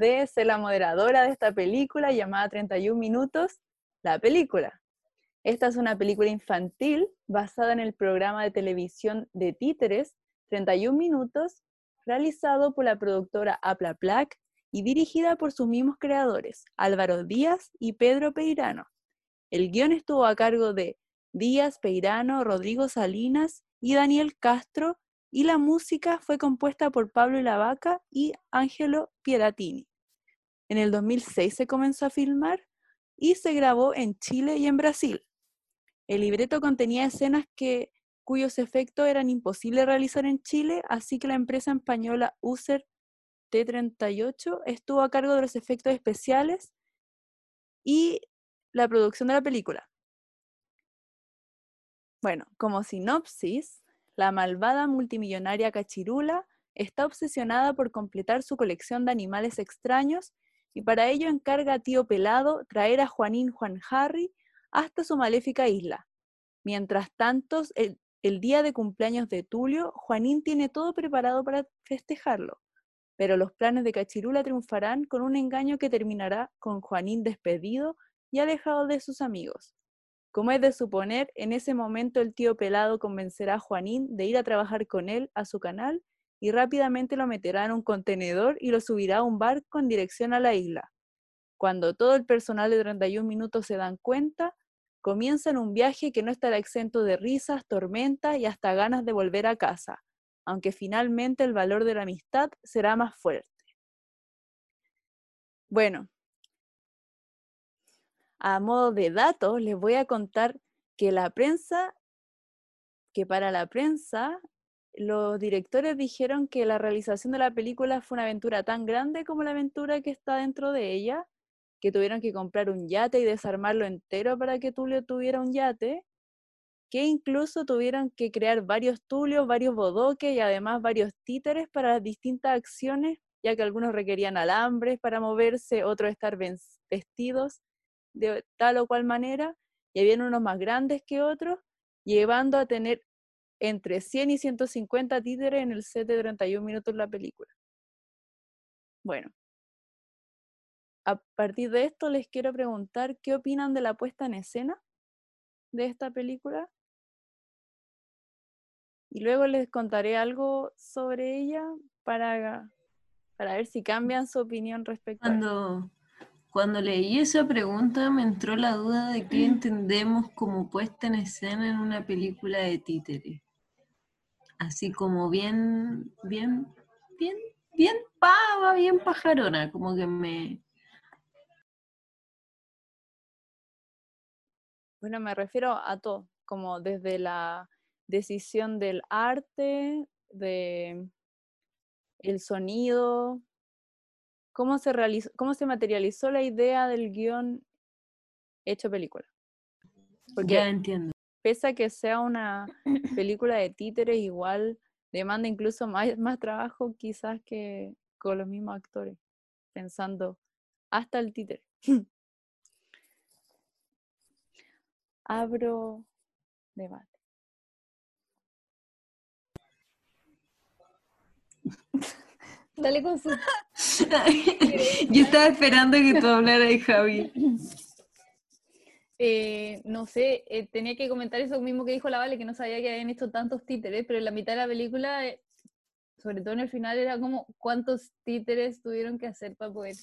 de ser la moderadora de esta película llamada 31 Minutos, la película. Esta es una película infantil basada en el programa de televisión de títeres 31 Minutos, realizado por la productora Apla Plac y dirigida por sus mismos creadores, Álvaro Díaz y Pedro Peirano. El guion estuvo a cargo de Díaz, Peirano, Rodrigo Salinas y Daniel Castro, y la música fue compuesta por Pablo Lavaca y Angelo Pieratini. En el 2006 se comenzó a filmar y se grabó en Chile y en Brasil. El libreto contenía escenas que, cuyos efectos eran imposibles realizar en Chile, así que la empresa española User T38 estuvo a cargo de los efectos especiales y la producción de la película. Bueno, como sinopsis, la malvada multimillonaria Cachirula está obsesionada por completar su colección de animales extraños y para ello encarga a Tío Pelado traer a Juanín Juan Harry hasta su maléfica isla. Mientras tanto, el, día de cumpleaños de Tulio, Juanín tiene todo preparado para festejarlo, pero los planes de Cachirula triunfarán con un engaño que terminará con Juanín despedido y alejado de sus amigos. Como es de suponer, en ese momento el tío pelado convencerá a Juanín de ir a trabajar con él a su canal y rápidamente lo meterá en un contenedor y lo subirá a un barco en dirección a la isla. Cuando todo el personal de 31 minutos se dan cuenta, comienzan un viaje que no estará exento de risas, tormentas y hasta ganas de volver a casa, aunque finalmente el valor de la amistad será más fuerte. Bueno, a modo de datos, les voy a contar que la prensa, que para la prensa, los directores dijeron que la realización de la película fue una aventura tan grande como la aventura que está dentro de ella, que tuvieron que comprar un yate y desarmarlo entero para que Tulio tuviera un yate, que incluso tuvieron que crear varios tulios, varios bodoques y además varios títeres para las distintas acciones, ya que algunos requerían alambres para moverse, otros estar vestidos de tal o cual manera, y habían unos más grandes que otros, llevando a tener entre 100 y 150 títeres en el set de 31 minutos de la película. Bueno, a partir de esto les quiero preguntar qué opinan de la puesta en escena de esta película. Y luego les contaré algo sobre ella para, para ver si cambian su opinión respecto a esto. Cuando leí esa pregunta me entró la duda de qué entendemos como puesta en escena en una película de títere. Así como bien, bien, bien, bien pava, bien pajarona, como que me... Bueno, me refiero a todo, como desde la decisión del arte, de el sonido, cómo se, realizó, cómo se materializó la idea del guion hecho película. Porque ya entiendo. Pese a que sea una película de títeres, igual demanda incluso más, más trabajo quizás que con los mismos actores, pensando hasta el títere. Abro debate. Dale con su. Yo estaba esperando que tú hablaras, Javi. Eh, no sé, eh, tenía que comentar eso mismo que dijo la Vale, que no sabía que habían hecho tantos títeres, pero en la mitad de la película, eh, sobre todo en el final, era como cuántos títeres tuvieron que hacer para poder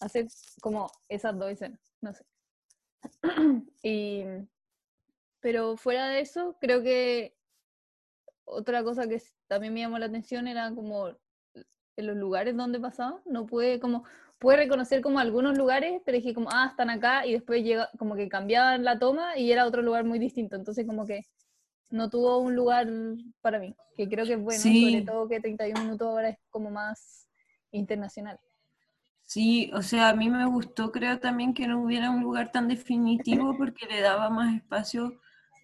hacer como esas dos escenas, no sé. y, pero fuera de eso, creo que otra cosa que también me llamó la atención era como en los lugares donde pasaba, no pude como, pude reconocer como algunos lugares, pero dije como, ah, están acá, y después llega, como que cambiaban la toma y era otro lugar muy distinto, entonces como que no tuvo un lugar para mí, que creo que es bueno, sobre todo que 31 minutos ahora es como más internacional. Sí, o sea, a mí me gustó, creo también que no hubiera un lugar tan definitivo porque le daba más espacio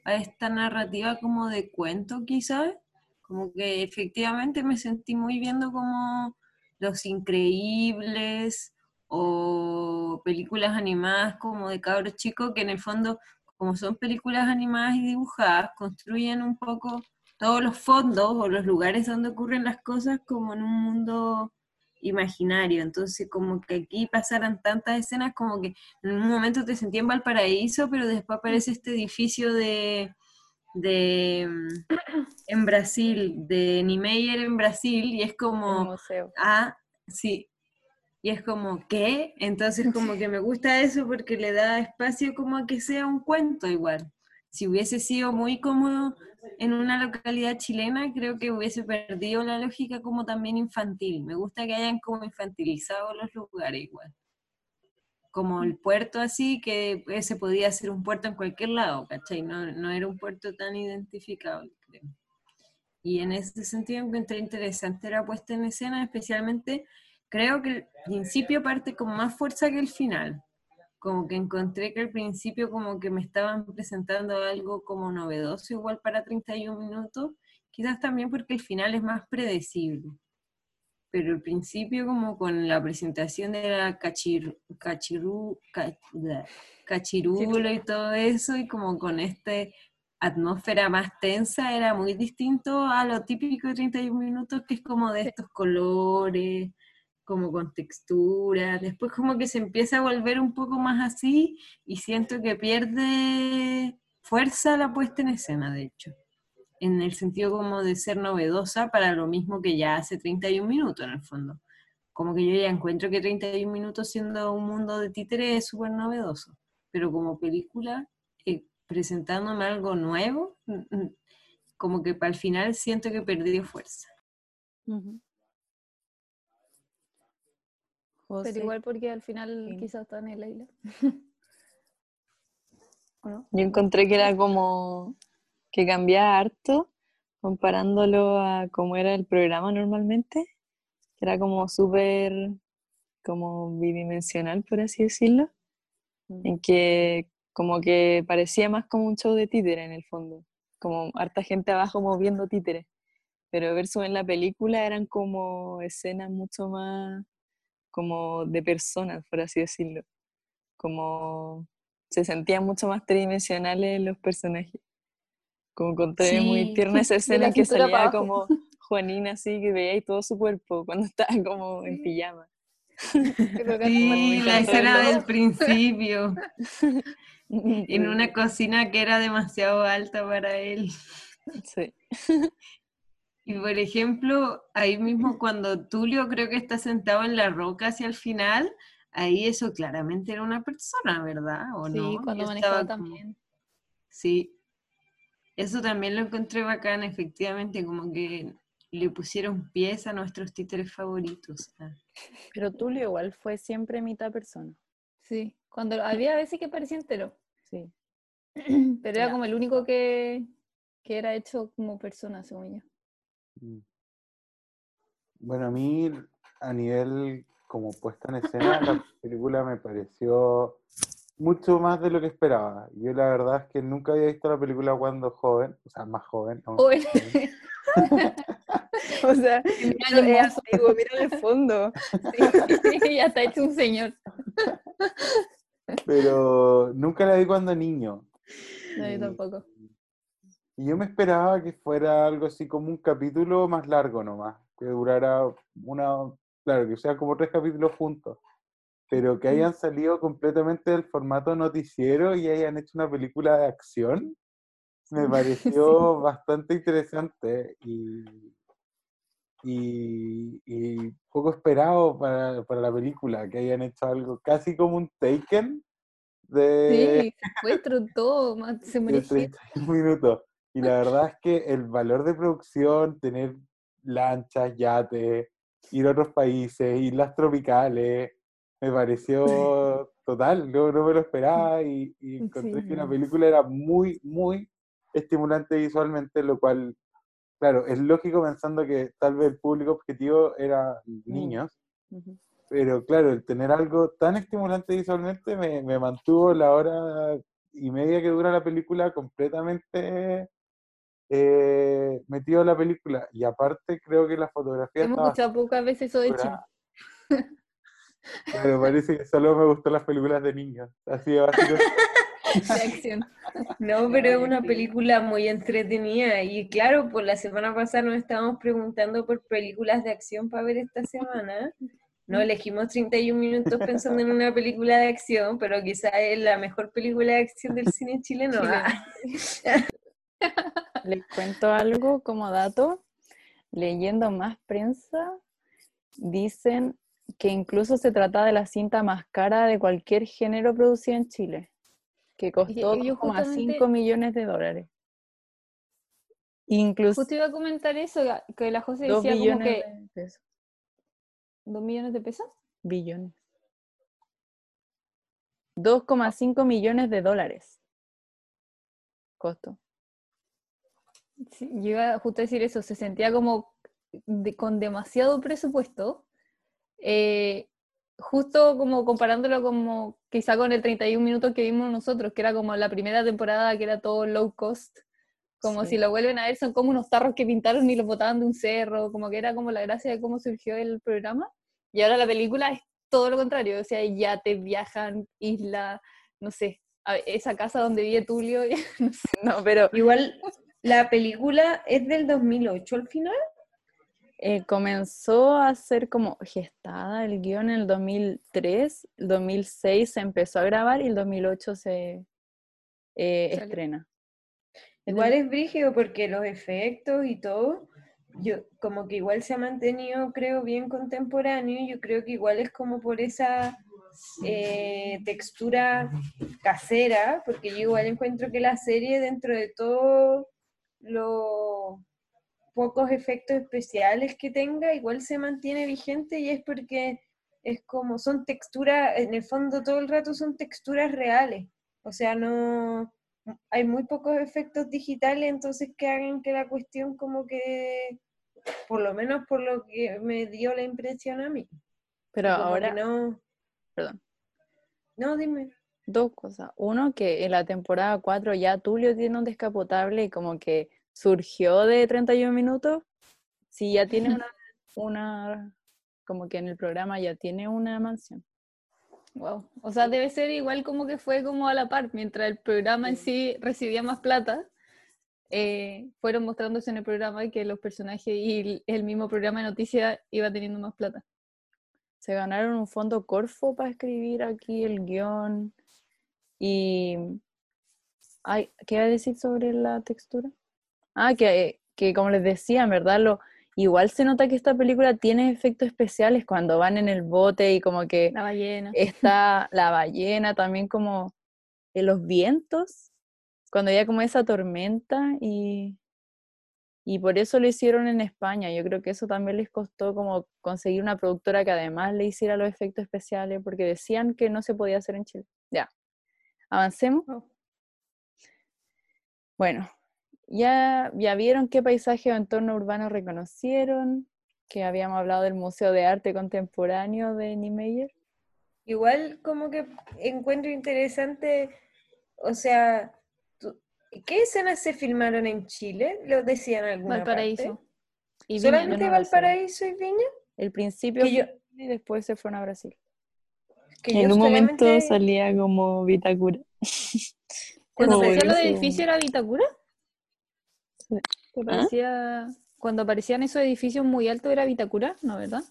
a esta narrativa como de cuento, quizás, como que efectivamente me sentí muy viendo como Los Increíbles o películas animadas como de cabros chicos, que en el fondo, como son películas animadas y dibujadas, construyen un poco todos los fondos o los lugares donde ocurren las cosas como en un mundo imaginario. Entonces, como que aquí pasaran tantas escenas, como que en un momento te sentí en Valparaíso, pero después aparece este edificio de, de en Brasil, de Niemeyer en Brasil, y es como, ah, sí, y es como, ¿qué? Entonces como que me gusta eso porque le da espacio como a que sea un cuento igual. Si hubiese sido muy cómodo en una localidad chilena, creo que hubiese perdido la lógica como también infantil. Me gusta que hayan como infantilizado los lugares igual. Como el puerto así, que ese podía ser un puerto en cualquier lado, ¿cachai? No, no era un puerto tan identificado, creo. Y en ese sentido encontré interesante la puesta en escena, especialmente creo que el principio parte con más fuerza que el final. Como que encontré que al principio como que me estaban presentando algo como novedoso igual para 31 minutos, quizás también porque el final es más predecible. Pero el principio como con la presentación de la cachir, cachirú, cachirulo y todo eso, y como con esta atmósfera más tensa, era muy distinto a lo típico de 31 minutos, que es como de estos colores, como con textura, después como que se empieza a volver un poco más así y siento que pierde fuerza la puesta en escena, de hecho, en el sentido como de ser novedosa para lo mismo que ya hace 31 minutos en el fondo. Como que yo ya encuentro que 31 minutos siendo un mundo de títere es súper novedoso, pero como película, presentándome algo nuevo, mm, mm, como que para el final siento que perdió fuerza. Pero igual porque al final quizás está en la isla. Yo encontré que era como que cambiaba harto comparándolo a cómo era el programa normalmente, que era como súper como bidimensional, por así decirlo, mm. en que como que parecía más como un show de títere en el fondo, como harta gente abajo moviendo títeres, pero versus en la película eran como escenas mucho más como de personas, por así decirlo. Como se sentían mucho más tridimensionales los personajes. Como conté muy tierna esa escena que salía como Juanina así, que veía ahí todo su cuerpo cuando estaba como en pijama. Sí, la escena del principio. en una cocina que era demasiado alta para él. Sí. Y por ejemplo, ahí mismo cuando Tulio creo que está sentado en la roca hacia el final, ahí eso claramente era una persona, ¿verdad? ¿O sí, cuando manejaba también. Sí, eso también lo encontré bacán, efectivamente, como que le pusieron pies a nuestros títeres favoritos. Ah. Pero Tulio igual fue siempre mitad persona. Sí, cuando había veces que parecía entero. Sí. Pero era como el único que, que era hecho como persona, según yo. Mm. Bueno, a mí a nivel como puesta en escena, la película me pareció mucho más de lo que esperaba. Yo la verdad es que nunca había visto la película cuando joven, o sea, más joven. o sea, mira, mira el fondo. Sí, ya está hecho un señor. Pero nunca la vi cuando niño. No, yo tampoco. Y yo me esperaba que fuera algo así como un capítulo más largo nomás, que durara una, claro, que sea como tres capítulos juntos, pero que hayan salido completamente del formato noticiero y hayan hecho una película de acción, me pareció bastante interesante y, y, poco esperado para, para, la película, que hayan hecho algo casi como un Taken. De, sí, secuestro todo, se merecía. minutos. Y la verdad es que el valor de producción, tener lanchas, yates, ir a otros países, islas tropicales, me pareció total, no, no me lo esperaba y, encontré que la película era muy, muy estimulante visualmente, lo cual, claro, es lógico pensando que tal vez el público objetivo era niños, pero claro, el tener algo tan estimulante visualmente me, me mantuvo la hora y media que dura la película completamente eh, metido en la película. Y aparte creo que la fotografía... Hemos escuchado pocas veces eso de. Pero parece que solo me gustan las películas de niños. Así de básico. de acción. No, pero es una película muy entretenida. Y claro, por la semana pasada nos estábamos preguntando por películas de acción para ver esta semana. No elegimos 31 minutos pensando en una película de acción, pero quizás es la mejor película de acción del cine chileno. Ah. Les cuento algo como dato. Leyendo más prensa, dicen que incluso se trata de la cinta más cara de cualquier género producida en Chile, que costó yo 2,5 millones de dólares. Incluso Justo iba a comentar eso, que la José 2 decía como que... de pesos. ¿Dos millones de pesos? Billones. 2,5 millones de dólares. Costo. Sí, yo iba justo a decir eso, se sentía como de- con demasiado presupuesto, eh, justo como comparándolo como quizá con el 31 minutos que vimos nosotros, que era como la primera temporada que era todo low cost, como Sí. si lo vuelven a ver, son como unos tarros que pintaron y los botaban de un cerro, como que era como la gracia de cómo surgió el programa, y ahora la película es todo lo contrario, o sea, ya te viajan, isla, no sé, a- esa casa donde vive Tulio, no sé. No, pero Igual, la película es del 2008 al final. Eh, comenzó a ser como gestada el guion en el 2003, el 2006 se empezó a grabar y el 2008 se eh, estrena. Igual es brígido porque los efectos y todo, yo como que igual se ha mantenido, creo, bien contemporáneo. Yo creo que igual es como por esa eh, textura casera, porque yo igual encuentro que la serie, dentro de todo los pocos efectos especiales que tenga, igual se mantiene vigente y es porque es como, son texturas, en el fondo todo el rato son texturas reales. O sea, no, hay muy pocos efectos digitales, entonces que hagan que la cuestión como que, por lo menos por lo que me dio la impresión a mí. Pero como ahora, no, perdón, no, dime. dos cosas. Uno, que en la temporada 4 ya Tulio tiene un descapotable y como que surgió de 31 minutos. Sí, ya tiene una, una, como que en el programa ya tiene una mansión. Wow. O sea, debe ser igual como que fue como a la par, mientras el programa en sí recibía más plata, eh, fueron mostrándose en el programa que los personajes y el- el mismo programa de noticias iba teniendo más plata. Se ganaron un fondo Corfo para escribir aquí el guion. Y. Ay, ¿qué iba a decir sobre la textura? Ah, que, que como les decía, en verdad, lo, igual se nota que esta película tiene efectos especiales cuando van en el bote y como que La ballena. está la ballena, también como en los vientos, cuando había como esa tormenta y, y por eso lo hicieron en España. Yo creo que eso también les costó como conseguir una productora que además le hiciera los efectos especiales, porque decían que no se podía hacer en Chile. Ya, avancemos. Oh. Bueno, ya, ya vieron qué paisaje o entorno urbano reconocieron, que habíamos hablado del Museo de Arte Contemporáneo de Niemeyer. Igual como que encuentro interesante, o sea, ¿qué escenas se filmaron en Chile? ¿Lo decían alguna Valparaíso. parte? Y Viña, ¿Solamente no lo. Valparaíso y Viña? El principio yo- y después se fueron a Brasil. Que en yo un momento salía como Vitacura. Cuando los buenísimo. edificios era Vitacura. Sí. ¿Te ¿Ah? parecía- Cuando aparecían esos edificios muy altos era Vitacura, ¿no, verdad?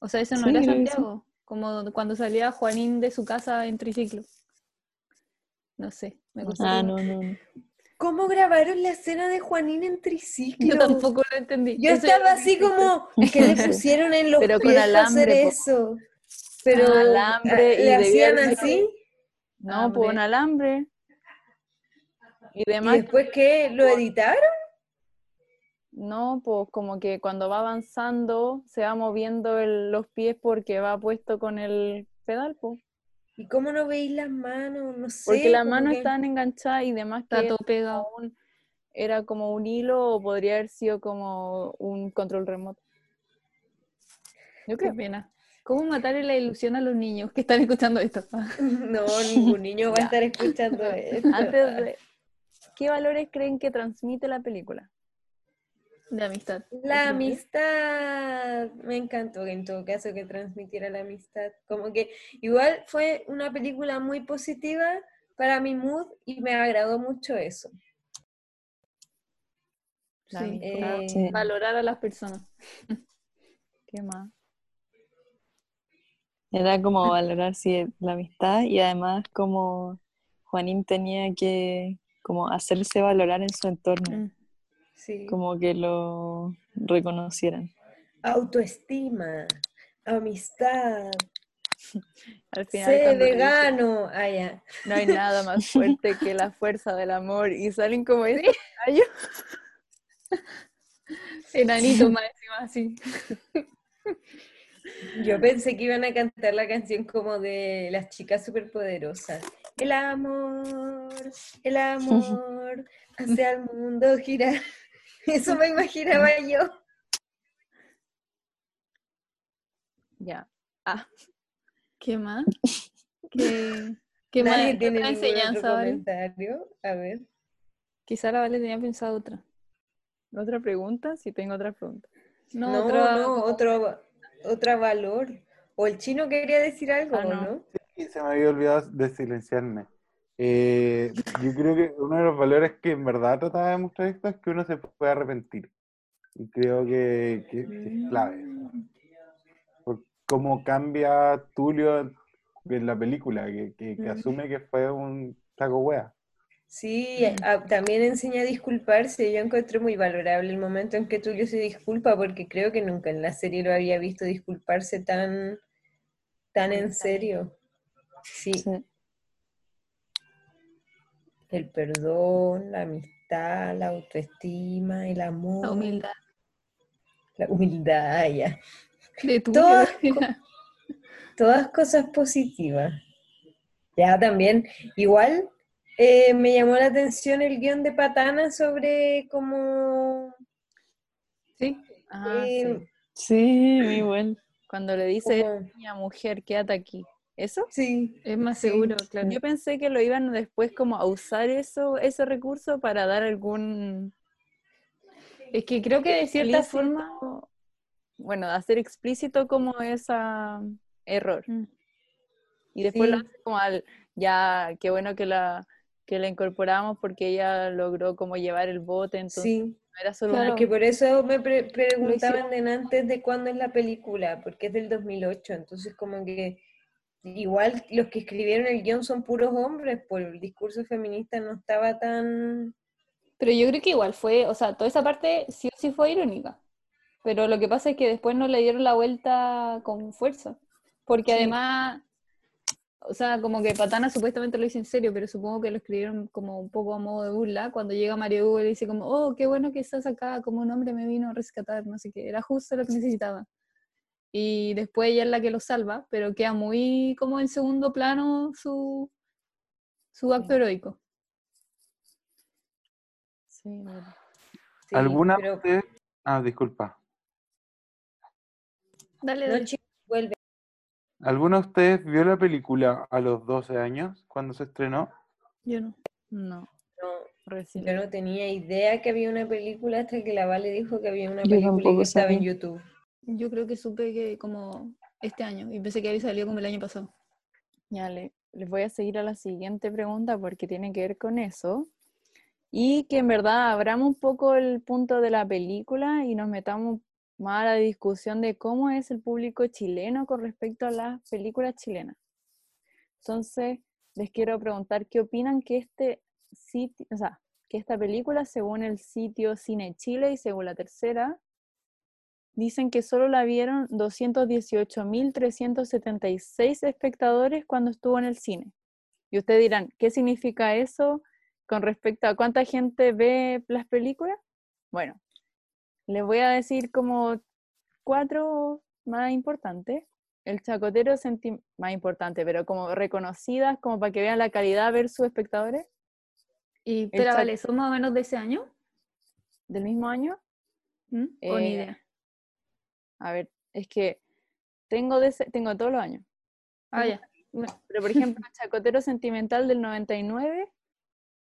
O sea, eso no Sí, era. Santiago, como cuando salía Juanín de su casa en triciclo. No sé, me costó. Ah, no, no. no. ¿Cómo grabaron la escena de Juanín en triciclo? Yo tampoco lo entendí. Yo Eso estaba así como, que le pusieron en los Pero con pies para hacer alambre, po. eso. Pero Ah, alambre ah, y ¿le debía hacían así? No, pues un alambre. Y ¿Y demás, después qué? ¿Lo editaron? no, pues como que cuando va avanzando se va moviendo el- los pies porque va puesto con el pedal, pues. ¿Y cómo no veis las manos? No sé. Porque las manos que- estaban enganchadas y demás que Está todo pegado. un- era como un hilo o podría haber sido como un control remoto. Yo Qué pena. ¿Cómo matarle la ilusión a los niños que están escuchando esto? No, ningún niño va a estar escuchando esto. Antes de... ¿Qué valores creen que transmite la película? De amistad. La amistad, me encantó en todo caso que transmitiera la amistad. Como que igual fue una película muy positiva para mi mood y me agradó mucho eso. La Sí. amistad. Eh, Sí. Valorar a las personas. ¿Qué más? Era como valorar sí, la amistad y además como Juanín tenía que como hacerse valorar en su entorno, Mm. sí. como que lo reconocieran. Autoestima, amistad, Al final, sé vegano. Ah, no hay nada más fuerte que la fuerza del amor y salen como gallos. Enanito más encima, así. Yo pensé que iban a cantar la canción como de las chicas superpoderosas. El amor, el amor, hace al mundo girar. Eso me imaginaba yo. Ya. Ah, ¿Qué más? ¿Qué, qué Nadie más? tiene ¿Otra ningún otro enseñanza, Vale? comentario. A ver. Quizá la Vale tenía pensado otra. otra pregunta, si tengo otra pregunta. No, No, otra no, como- otro, otra valor. O el chino quería decir algo, Ah, ¿o no. ¿no? Y se me había olvidado de silenciarme. Eh, yo creo que uno de los valores que en verdad trataba de mostrar esto es que uno se puede arrepentir. Y creo que, que- que es clave eso. Por cómo cambia Tulio en la película, que, que- que Mm. asume que fue un saco wea. Sí, a- también enseña a disculparse. Yo encontré muy valorable el momento en que Tulio se disculpa, porque creo que nunca en la serie lo había visto disculparse tan, tan en serio. Sí, Sí. el perdón, la amistad, la autoestima, el amor, La humildad. la humildad, ya. De Todas, todas cosas positivas. Ya también, igual eh, me llamó la atención el guion de Patana sobre cómo Sí. Eh, sí. Sí, muy bueno. Cuando le dice, como- niña, mujer, quédate aquí. ¿Eso? sí, Es más Sí. seguro, claro. Yo pensé que lo iban después como a usar eso, ese recurso para dar algún Es que creo que de cierta explícito- forma. bueno, hacer explícito como ese error. Mm. Y después lo Sí. hace como al, ya, qué bueno que la, que la incorporamos porque ella logró como llevar el bote, entonces sí. no era solo Claro. una- Que por eso me pre- preguntaban de antes de cuándo es la película, porque es del 2008, entonces como que igual los que escribieron el guion son puros hombres, pues el discurso feminista no estaba tan... Pero yo creo que igual fue, o sea, toda esa parte sí o sí fue irónica. Pero lo que pasa es que después no le dieron la vuelta con fuerza. Porque Sí. además, o sea, como que Patana supuestamente lo hizo en serio, pero supongo que lo escribieron como un poco a modo de burla. Cuando llega Mario Hugo y le dice como, oh, qué bueno que estás acá, como un hombre me vino a rescatar, no sé qué, era justo lo que necesitaba. Y después ella es la que lo salva, pero queda muy como en segundo plano su, su acto heroico. Sí, bueno. sí, ¿Alguna pero- de ustedes- Ah, disculpa. Dale, No, dale. chicos, ¿Alguna de ustedes vio la película a los 12 años cuando se estrenó? Yo no. No, No, recién. yo no tenía idea que había una película hasta que la Vale dijo que había una Yo película que estaba en. YouTube. Yo creo que supe que como este año y pensé que había salido como el año pasado. Ya le- les voy a seguir a la siguiente pregunta porque tiene que ver con eso. Y que en verdad abramos un poco el punto de la película y nos metamos más la discusión de cómo es el público chileno con respecto a las películas chilenas. Entonces, les quiero preguntar qué opinan que este sitio, o sea, que esta película, según el sitio Cine Chile y según la tercera, dicen que solo la vieron 218.376 espectadores cuando estuvo en el cine. Y ustedes dirán, ¿qué significa eso con respecto a cuánta gente ve las películas? Bueno, les voy a decir como cuatro más importantes. El chacotero senti- más importante, pero como reconocidas, como para que vean la calidad versus espectadores Y, pero vale, ¿son más o menos de ese año? del mismo año. ¿Mm? ¿O ni Eh, idea? A ver, es que tengo, de ese- tengo todos los años. Ah, ya. Bueno, Pero, por ejemplo, el Chacotero Sentimental del 99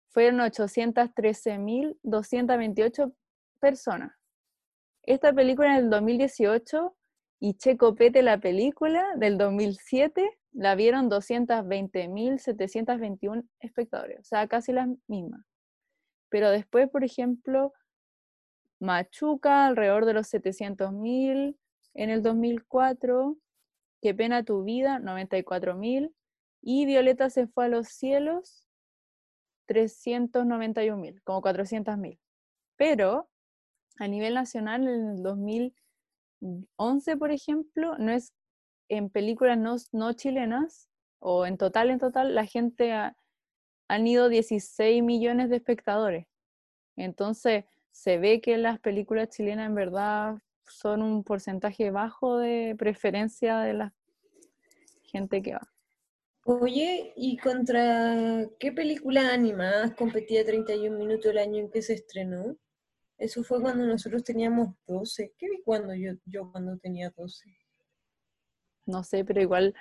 fueron 813.228 personas. Esta película en el 2018 y Checo Pete, la película del 2007, la vieron 220.721 espectadores, o sea, casi las mismas. Pero después, por ejemplo, Machuca, alrededor de los 700.000 en el 2004, Qué pena tu vida, 94.000, y Violeta se fue a los cielos, 391.000, como 400.000. Pero a nivel nacional, en el 2011, por ejemplo, no es en películas no, no chilenas, o en total, en total, la gente ha, han ido 16 millones de espectadores. Entonces, se ve que las películas chilenas en verdad son un porcentaje bajo de preferencia de la gente que va. Oye, ¿y contra qué película animadas competía 31 minutos el año en que se estrenó? Eso fue cuando nosotros teníamos 12. ¿Qué vi cuando yo, yo cuando tenía 12? No sé, pero igual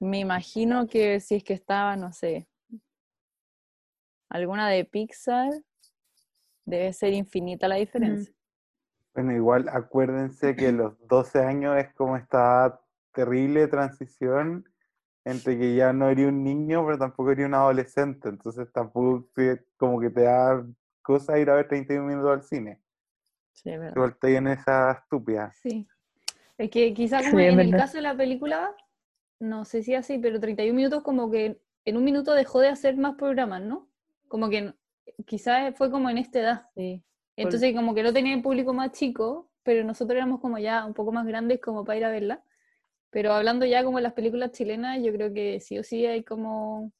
me imagino que si es que estaba, no sé, alguna de Pixar, debe ser infinita la diferencia. Bueno, igual acuérdense que los 12 años es como esta terrible transición entre que ya no eres un niño, pero tampoco eres un adolescente, entonces tampoco como que te da cosa ir a ver 31 minutos al cine. Sí, es verdad. Igual en esa estúpida. Sí. Es que quizá Sí, como en el caso de la película, no sé si así, pero 31 minutos como que en un minuto dejó de hacer más programas, ¿no? Como que no- quizás fue como en esta edad. Sí. Entonces como que no tenía el público más chico, pero nosotros éramos como ya un poco más grandes como para ir a verla. Pero hablando ya como de las películas chilenas, yo creo que sí o sí hay como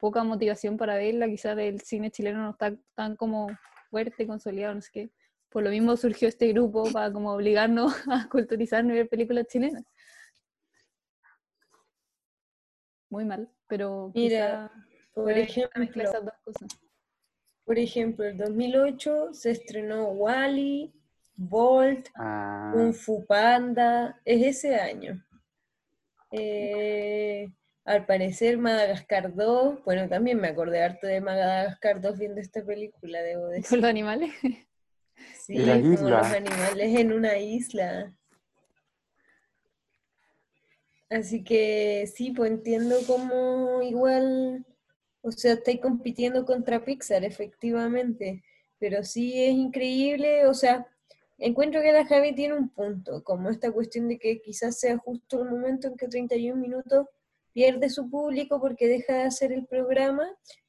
poca motivación para verla, quizás el cine chileno no está tan como fuerte, consolidado, no sé qué. Por lo mismo surgió este grupo para como obligarnos a culturizarnos y ver películas chilenas. Muy mal, pero Mira, Por ejemplo, esas dos cosas. por ejemplo, el 2008 se estrenó Wally, Bolt, Ah, Kung Fu Panda, es ese año. Eh, al parecer Madagascar 2, bueno, también me acordé harto de Madagascar 2 viendo esta película, debo Con decir. los animales. Sí, la como isla. los animales en una isla. Así que sí, pues entiendo cómo igual, o sea, estáis compitiendo contra Pixar, efectivamente, pero sí es increíble, o sea, encuentro que la Javi tiene un punto, como esta cuestión de que quizás sea justo el momento en que 31 minutos pierde su público porque deja de hacer el programa,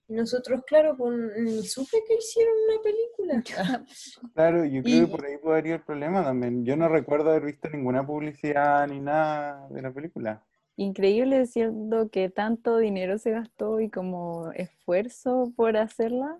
y nosotros, claro, pues ni supe que hicieron una película. Claro, yo creo Y- que por ahí podría ir el problema también. Yo no recuerdo haber visto ninguna publicidad ni nada de la película. Increíble siendo que tanto dinero se gastó y como esfuerzo por hacerla.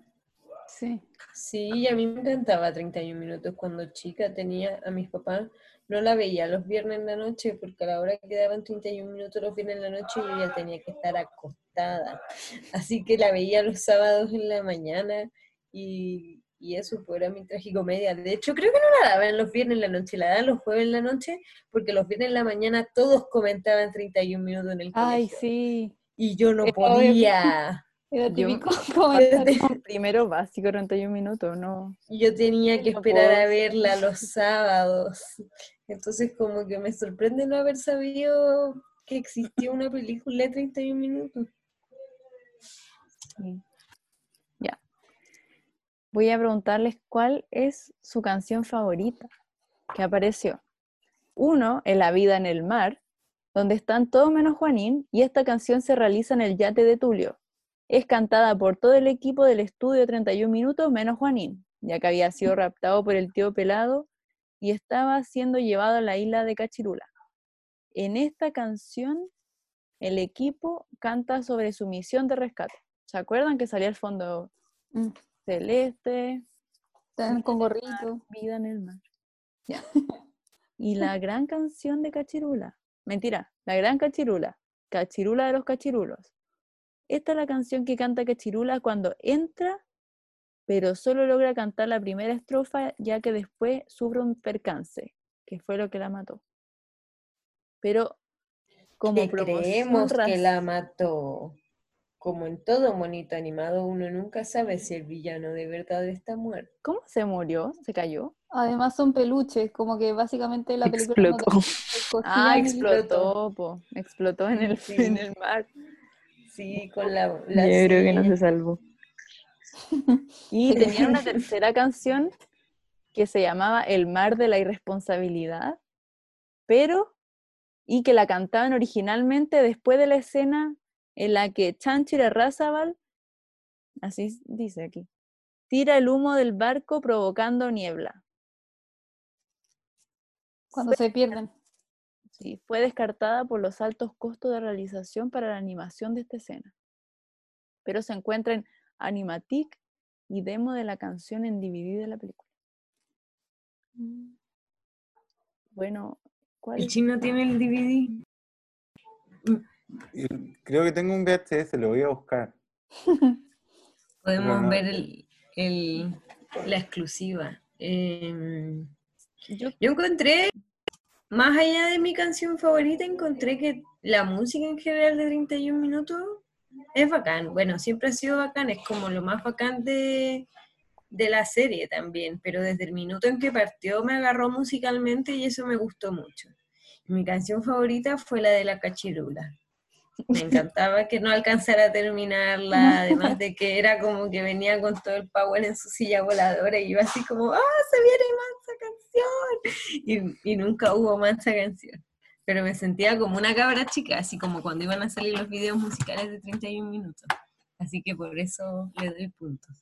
Sí. Sí, a mí me encantaba 31 minutos cuando chica tenía a mis papás, no la veía los viernes en la noche porque a la hora que daban 31 minutos los viernes en la noche yo ya tenía que estar acostada, así que la veía los sábados en la mañana y, y eso pues era mi tragicomedia. De hecho creo que no la daban los viernes en la noche, la daban los jueves en la noche porque los viernes en la mañana todos comentaban 31 minutos en el Ay, colegio sí. y yo no podía. Era Yo- típico comentar. Primero básico, 31 minutos, ¿no? Yo tenía que esperar a verla los sábados. Entonces como que me sorprende no haber sabido que existía una película de 31 minutos. Sí. Ya. Voy a preguntarles cuál es su canción favorita que apareció. Uno, en La vida en el mar, donde están todos menos Juanín, y esta canción se realiza en el yate de Tulio. Es cantada por todo el equipo del estudio 31 minutos menos Juanín, ya que había sido raptado por el tío pelado y estaba siendo llevado a la isla de Cachirula. En esta canción, el equipo canta sobre su misión de rescate. ¿Se acuerdan que salía al fondo Mm. celeste, Están con gorrito. vida en el mar? Y la gran canción de Cachirula. Mentira, la gran Cachirula. Cachirula de los cachirulos. Esta es la canción que canta Cachirula cuando entra, pero solo logra cantar la primera estrofa ya que después sufre un percance, que fue lo que la mató. Pero como creemos que la mató. Como en todo monito animado, uno nunca sabe si el villano de verdad está muerto. ¿Cómo se murió? ¿Se cayó? Además son peluches, como que básicamente la película Explotó. Ah, explotó, po. Explotó en el, Sí. en el mar. Sí, con la... Yo creo que no se salvó. Y tenían una tercera canción que se llamaba El mar de la irresponsabilidad, pero, y que la cantaban originalmente después de la escena en la que Chanchira Razabal, así dice aquí, tira el humo del barco provocando niebla. cuando se pierden. Sí, fue descartada por los altos costos de realización para la animación de esta escena. Pero se encuentra en Animatic y demo de la canción en DVD de la película. Bueno, ¿cuál El es? chino tiene el DVD. Y Creo que tengo un VHS, lo voy a buscar. Podemos no. ver el, el- la exclusiva. Em, Yo- yo encontré, más allá de mi canción favorita, encontré que la música en general de 31 minutos es bacán. Bueno, siempre ha sido bacán, es como lo más bacán de, de la serie también, pero desde el minuto en que partió me agarró musicalmente y eso me gustó mucho. Mi canción favorita fue la de la cachirula. Me encantaba que no alcanzara a terminarla, además de que era como que venía con todo el power en su silla voladora y iba así como, ¡ah, se viene mansa canción! Y, nunca hubo mansa canción. Pero me sentía como una cabra chica, así como cuando iban a salir los videos musicales de 31 minutos. Así que por eso le doy puntos.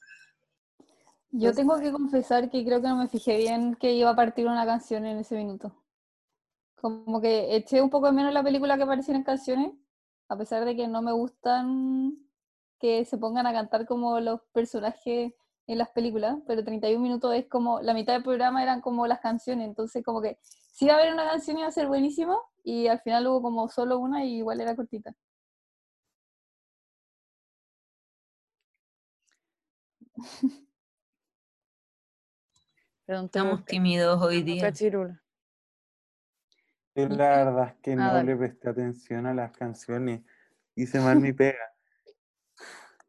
Yo tengo que confesar que creo que no me fijé bien que iba a partir una canción en ese minuto. Como que eché un poco de menos la película que aparecieron canciones, a pesar de que no me gustan que se pongan a cantar como los personajes en las películas, pero 31 minutos es como, la mitad del programa eran como las canciones, entonces como que si iba a haber una canción iba a ser buenísima y al final hubo como solo una y igual era cortita. Buscando tímidos hoy día. Cachirula. Yo la verdad es que Ah, no le presté atención a las canciones. Hice mal mi pega.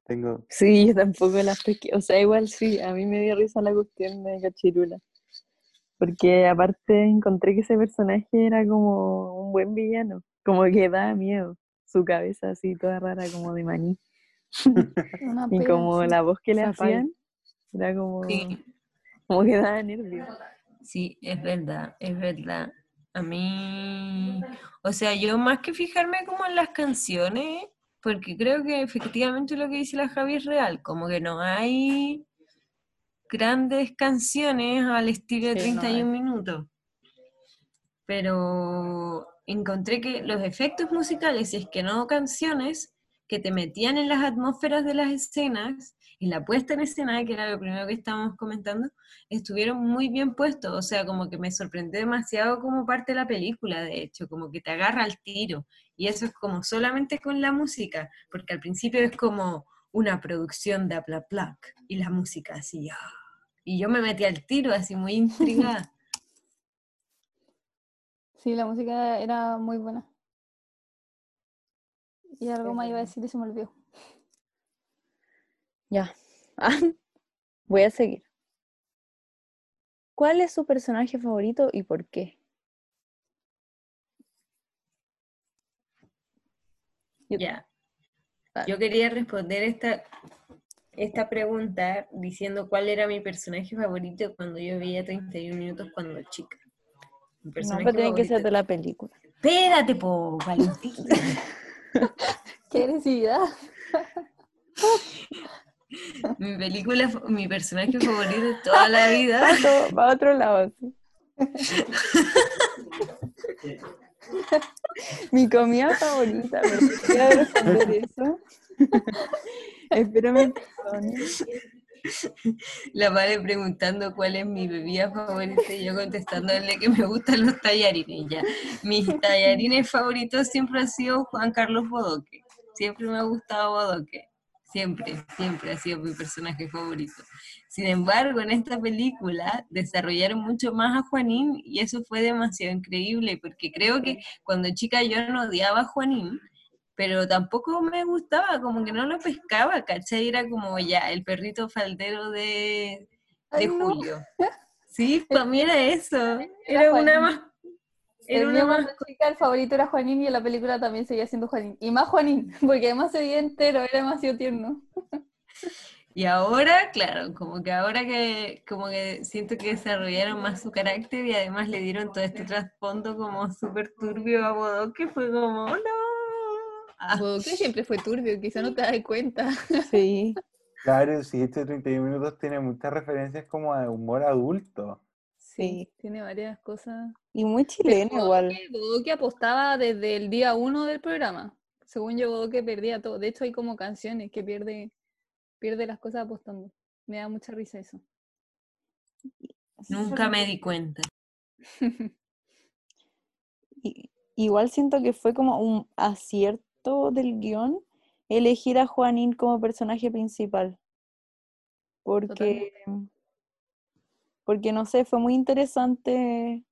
Tengo. Sí, yo tampoco las pesqué. O sea, igual sí, a mí me dio risa la cuestión de Cachirula. Porque aparte encontré que ese personaje era como un buen villano. Como que daba miedo. Su cabeza así toda rara como de maní. Una Y pena, como sí. la voz que le Zapal. hacían era como, Sí. como que daba nervios. Sí, es verdad, es verdad. A mí, o sea, yo más que fijarme como en las canciones, porque creo que efectivamente lo que dice la Javi es real, como que no hay grandes canciones al estilo de Sí, no 31 minutos. Pero encontré que los efectos musicales, y es que no canciones, que te metían en las atmósferas de las escenas, y la puesta en escena, que era lo primero que estábamos comentando, estuvieron muy bien puestos, o sea, como que me sorprendió demasiado como parte de la película, de hecho, como que te agarra al tiro, y eso es como solamente con la música, porque al principio es como una producción de Aplaplac, y la música así, ah, y yo me metí al tiro, así muy intrigada. Sí, la música era muy buena. Y algo más iba a decir y se me olvidó. Ya. Voy a seguir. ¿Cuál es su personaje favorito y por qué? Ya. Yo quería responder esta, esta pregunta diciendo cuál era mi personaje favorito cuando yo veía 31 minutos cuando chica. Mi No, pero tiene que ser de la película. Espérate, po, Valentina. ¡Qué agresividad! mi película, mi personaje favorito de toda la vida. Va a otro lado. sí. Mi comida favorita, responder eso. Espero me perdones. La Vale preguntando cuál es mi bebida favorita y yo contestándole que me gustan los tallarines. Ya. Mis tallarines favoritos siempre han sido Juan Carlos Bodoque. Siempre me ha gustado Bodoque. Siempre, siempre ha sido mi personaje favorito. Sin embargo, en esta película desarrollaron mucho más a Juanín y eso fue demasiado increíble porque creo que cuando chica yo no odiaba a Juanín, pero tampoco me gustaba, como que no lo pescaba, ¿cachai? Era como ya el perrito faldero de, de Ay, no. Julio. Sí, para mí era eso. Era Era una más. El una más. chica, el favorito era Juanín y en la película también seguía siendo Juanín. Y más Juanín, porque además se veía entero, era demasiado tierno. Y ahora, claro, como que ahora que, como que siento que desarrollaron más su carácter y además le dieron todo este trasfondo como súper turbio a Bodoque, fue como, no. Ah, que siempre fue turbio, quizá no te das cuenta. Sí, Claro, sí, este 31 minutos tiene muchas referencias como a humor adulto. Sí. Tiene varias cosas. Y muy chileno igual. Bodoque, apostaba desde el día uno del programa. Según yo, Bodoque perdía todo. De hecho, hay como canciones que pierde, pierde las cosas apostando. Me da mucha risa eso. nunca me di cuenta. Igual siento que fue como un acierto del guion elegir a Juanín como personaje principal. Porque, porque no sé, fue muy interesante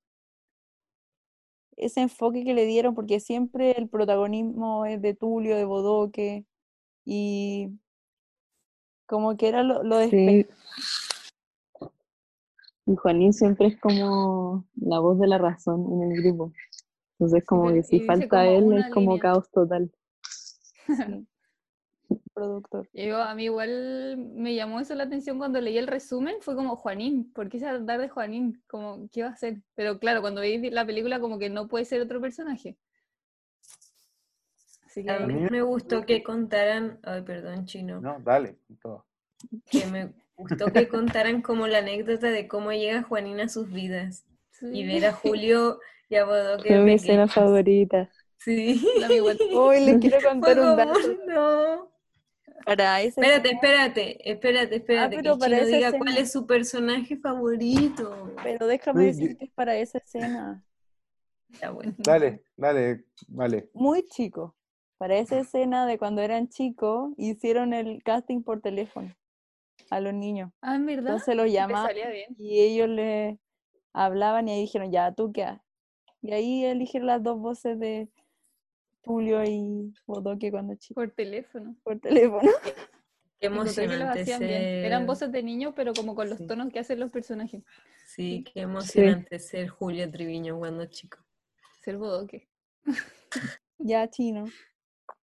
ese enfoque que le dieron, porque siempre el protagonismo es de Tulio, de Bodoque, y como que era lo, lo de Sí. Y Juanín siempre es como la voz de la razón en el grupo. Entonces, como que si falta él, es como caos total. Sí. Productor. Yo, a mí igual me llamó eso la atención cuando leí el resumen, fue como Juanín, ¿por qué se va a tratar de Juanín? Como, ¿qué va a hacer? Pero claro, cuando vi la película como que no puede ser otro personaje. Así que A mí me gustó que contaran, ay, perdón, chino, No, dale, todo. que me gustó que contaran como la anécdota de cómo llega Juanina a sus vidas y ver a Julio y a Bodoque Fue mi escena favorita. Sí. Hoy les quiero contar un dato. no. Para esa Espérate, escena- espérate, espérate, espérate, pero que para Chino diga cuál es su personaje favorito. Pero déjame decir que es para esa escena. Ya bueno. Dale, dale, vale. Muy chico. Para esa escena de cuando eran chicos, hicieron el casting por teléfono a los niños. Ah, ¿en verdad? Entonces los llamaban y ellos le hablaban y ahí dijeron, ya, ¿tú qué haces? Y ahí eligieron las dos voces de Tulio y Bodoque cuando chicos Por teléfono. por teléfono. Qué emocionante hacían bien. Eran ser- voces de niños, pero como con los Sí. tonos que hacen los personajes. Sí, qué emocionante ser Julio Triviño cuando chico. Ser bodoque. Ya, chino.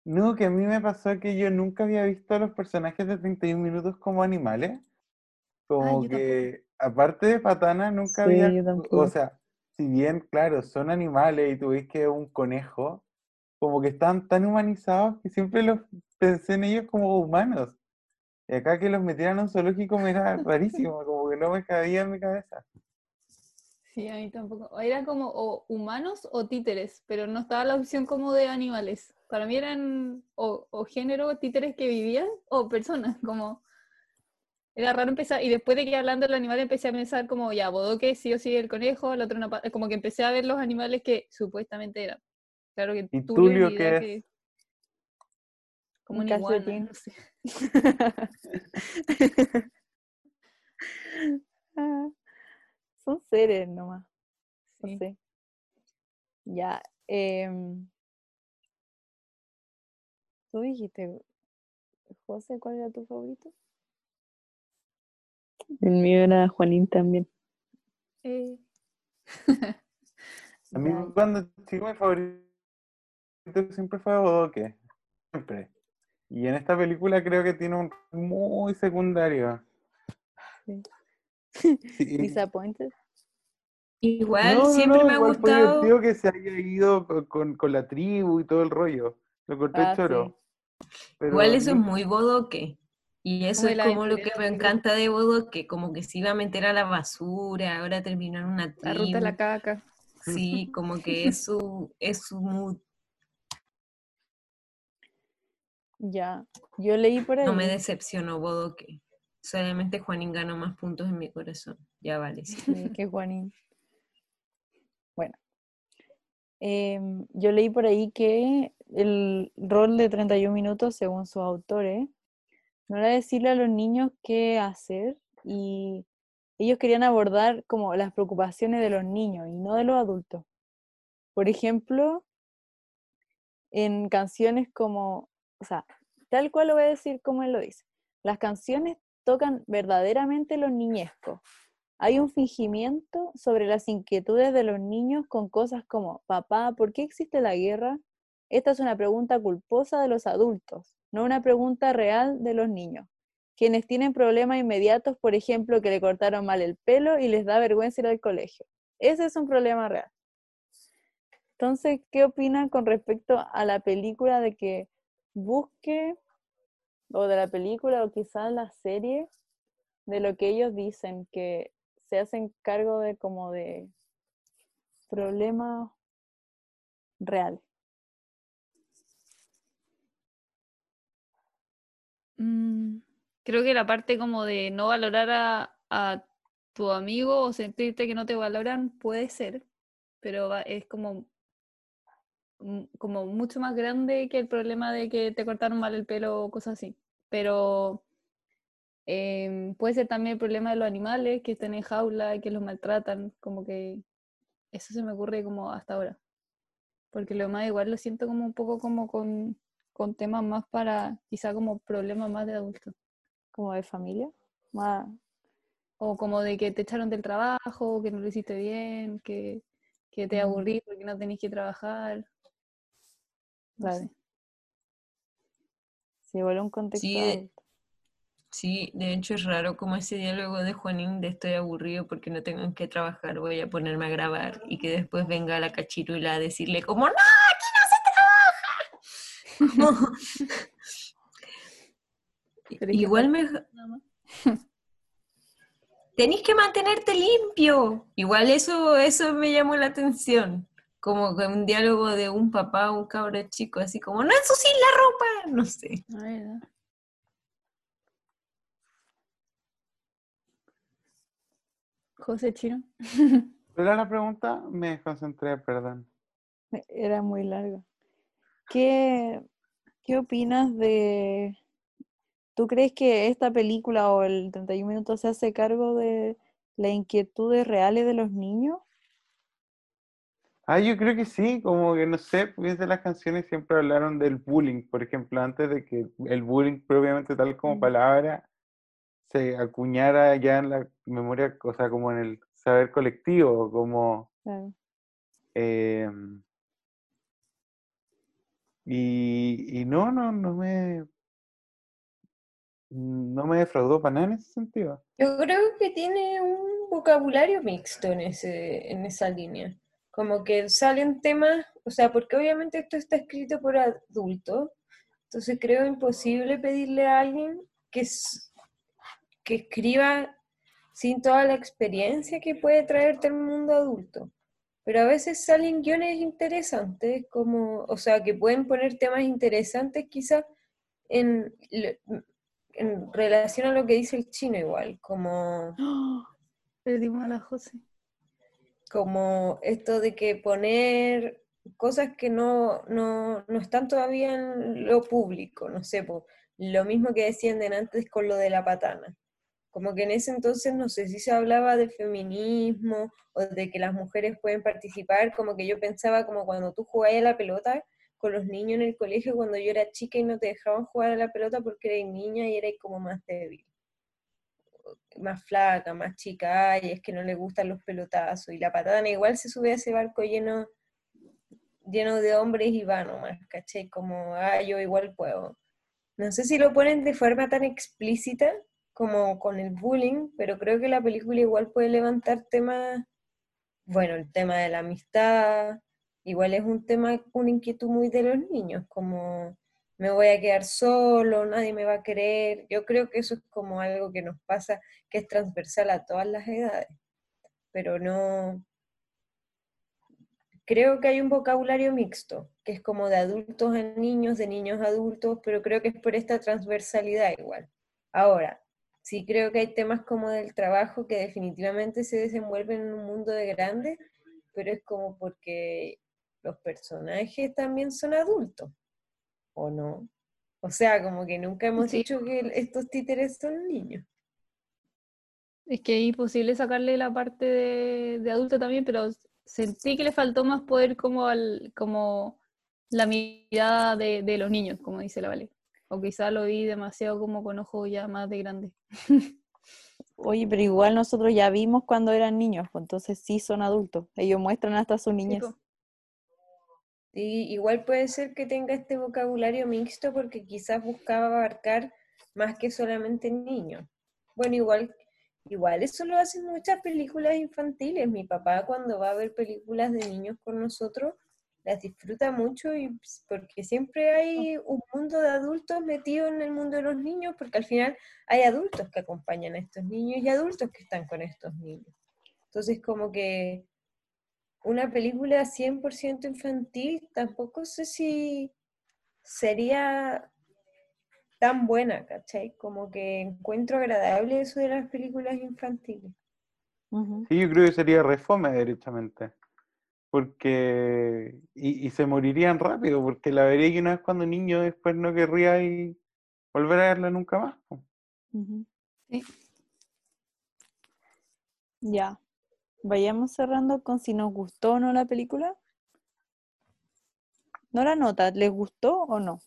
No, que a mí me pasó que yo nunca había visto a los personajes de 31 minutos como animales. Como yo que, aparte de Patana, nunca Sí, había, yo o sea, si bien, claro, son animales y tú ves que es un conejo, como que están tan humanizados que siempre los pensé en ellos como humanos. Y acá que los metieran a un zoológico me era rarísimo, como que no me cabía en mi cabeza. Sí, a mí tampoco. Era como o humanos o títeres, pero no estaba la opción como de animales. Para mí eran o, o género títeres que vivían o personas, como... Era raro empezar, y después de que hablando del animal empecé a pensar como, ya, bodoque sí o sí el conejo, el otro pa- como que empecé a ver los animales que supuestamente eran. Claro que ¿Y Tulio, Tulio qué es? que- Como Un iguana, calcetín. no sé. Ah, Son seres nomás. No sé. Ya. em, Tú dijiste, José, ¿cuál era tu favorito? El mío era Juanín también. Eh, A mí cuando chico mi favorito siempre fue Bodoque, siempre. Y en esta película creo que tiene un rol muy secundario. Sí. Sí. Disappointed. Igual No, siempre no, me ha igual fue gustado. divertido que se haya ido con, con- con la tribu y todo el rollo. Lo encontré Ah, choro. Pero Igual eso es muy bodoque. Y eso Como es como lo que me encanta de Bodoque, como que se iba a meter a la basura, ahora terminó en una la ruta de la tribu. caca. Sí, como que es su, es su mood. Ya. Yo leí por ahí. No me decepcionó Bodoque. Solamente Juanín ganó más puntos en mi corazón. Ya vale, sí. Sí, que Juanín. Bueno. Em, yo leí por ahí que el rol de 31 minutos, según sus autores, no era decirle a los niños qué hacer y ellos querían abordar como las preocupaciones de los niños y no de los adultos. Por ejemplo, en canciones como, o sea, tal cual lo voy a decir como él lo dice. Las canciones tocan verdaderamente los niñescos Hay un fingimiento sobre las inquietudes de los niños con cosas como, papá, ¿por qué existe la guerra? Esta es una pregunta culposa de los adultos, no una pregunta real de los niños, quienes tienen problemas inmediatos, por ejemplo, que le cortaron mal el pelo y les da vergüenza ir al colegio. Ese es un problema real. Entonces, ¿qué opinan con respecto a la película de que busque, o de la película, o quizás la serie, de lo que ellos dicen, que se hacen cargo de como de problemas reales? Mm, creo que la parte como de no valorar a, tu amigo o sentirte que no te valoran puede ser, pero es como, como mucho más grande que el problema de que te cortaron mal el pelo o cosas así. Pero em, puede ser también el problema de los animales que están en jaula y que los maltratan, como que eso se me ocurre como hasta ahora. Porque lo demás igual lo siento como un poco como con, con temas más para, quizá como problemas más de adultos. Como de familia. Más, O como de que te echaron del trabajo, que no lo hiciste bien, que, que te Mm. aburrí porque no tenés que trabajar. Sé. Sí, igual un contexto Sí, de- adulto. Sí, de hecho es raro como ese diálogo de Juanín de estoy aburrido porque no tengo en qué trabajar, voy a ponerme a grabar y que después venga la cachirula a decirle como no, aquí no se trabaja. Igual me... Tenés que mantenerte limpio. Igual eso, eso me llamó la atención. Como que un diálogo de un papá, un cabro chico, así como, no ensucies la ropa, no sé. Ah, ¿verdad? José Chino. ¿Cuál era la pregunta? Me desconcentré, perdón. Era muy largo. ¿Qué, qué opinas de... ¿Tú crees que esta película o el 31 minutos se hace cargo de las inquietudes reales de los niños? Ah, yo creo que sí, como que no sé, pues de las canciones siempre hablaron del bullying, por ejemplo, antes de que el bullying propiamente tal como palabra se acuñara ya en la memoria, o sea, como en el saber colectivo, como Claro. eh, y, y no, no, no me no me defraudó para nada en ese sentido. Yo creo que tiene un vocabulario mixto en ese, en esa línea. Como que salen temas, o sea, porque obviamente esto está escrito por adultos, entonces creo imposible pedirle a alguien que, que escriba sin toda la experiencia que puede traerte al mundo adulto. Pero a veces salen guiones interesantes, como, o sea, que pueden poner temas interesantes quizás en, relación a lo que dice el chino igual, como, Perdimos a la José. Como esto de que poner cosas que no, no, no están todavía en lo público, no sé, lo mismo que decían de antes con lo de la patana. Como que en ese entonces no sé si se hablaba de feminismo o de que las mujeres pueden participar, como que yo pensaba como cuando tú jugabas a la pelota con los niños en el colegio cuando yo era chica y no te dejaban jugar a la pelota porque eres niña y eres como más débil, más flaca, más chica, ay, es que no le gustan los pelotazos y la patana igual se sube a ese barco lleno lleno de hombres y va nomás, ¿cachai? Como, ah, yo igual puedo. No sé si lo ponen de forma tan explícita como con el bullying, pero creo que la película igual puede levantar temas, bueno, el tema de la amistad, igual es un tema, una inquietud muy de los niños, como me voy a quedar solo, nadie me va a querer. Yo creo que eso es como algo que nos pasa, que es transversal a todas las edades, pero no, creo que hay un vocabulario mixto, que es como de adultos a niños, de niños a adultos, pero creo que es por esta transversalidad igual. Ahora, sí creo que hay temas como del trabajo que definitivamente se desenvuelven en un mundo de grandes, pero es como porque los personajes también son adultos, ¿o no? O sea, como que nunca hemos Sí. dicho que estos títeres son niños. Es que es imposible sacarle la parte de, de adulto también, pero sentí que le faltó más poder como al, como la mirada de, de los niños, como dice la Vale. O quizá lo vi demasiado como con ojos ya más de grande. Oye, pero igual nosotros ya vimos cuando eran niños, pues entonces sí son adultos. Ellos muestran hasta su niñez. po. Y igual puede ser que tenga este vocabulario mixto porque quizás buscaba abarcar más que solamente niños. Bueno, igual, igual eso lo hacen muchas películas infantiles. Mi papá cuando va a ver películas de niños con nosotros, las disfruta mucho y porque siempre hay un mundo de adultos metido en el mundo de los niños, porque al final hay adultos que acompañan a estos niños y adultos que están con estos niños. Entonces como que una película 100% infantil, tampoco sé si sería tan buena, ¿cachai? Como que encuentro agradable eso de las películas infantiles. Sí, yo creo que sería refome derechamente. Porque. Y, y se morirían rápido, porque la vería que una vez cuando niño, después no querría y volver a verla nunca más. Sí. Ya. Vayamos cerrando con si nos gustó o no la película. No la nota, ¿les gustó o no?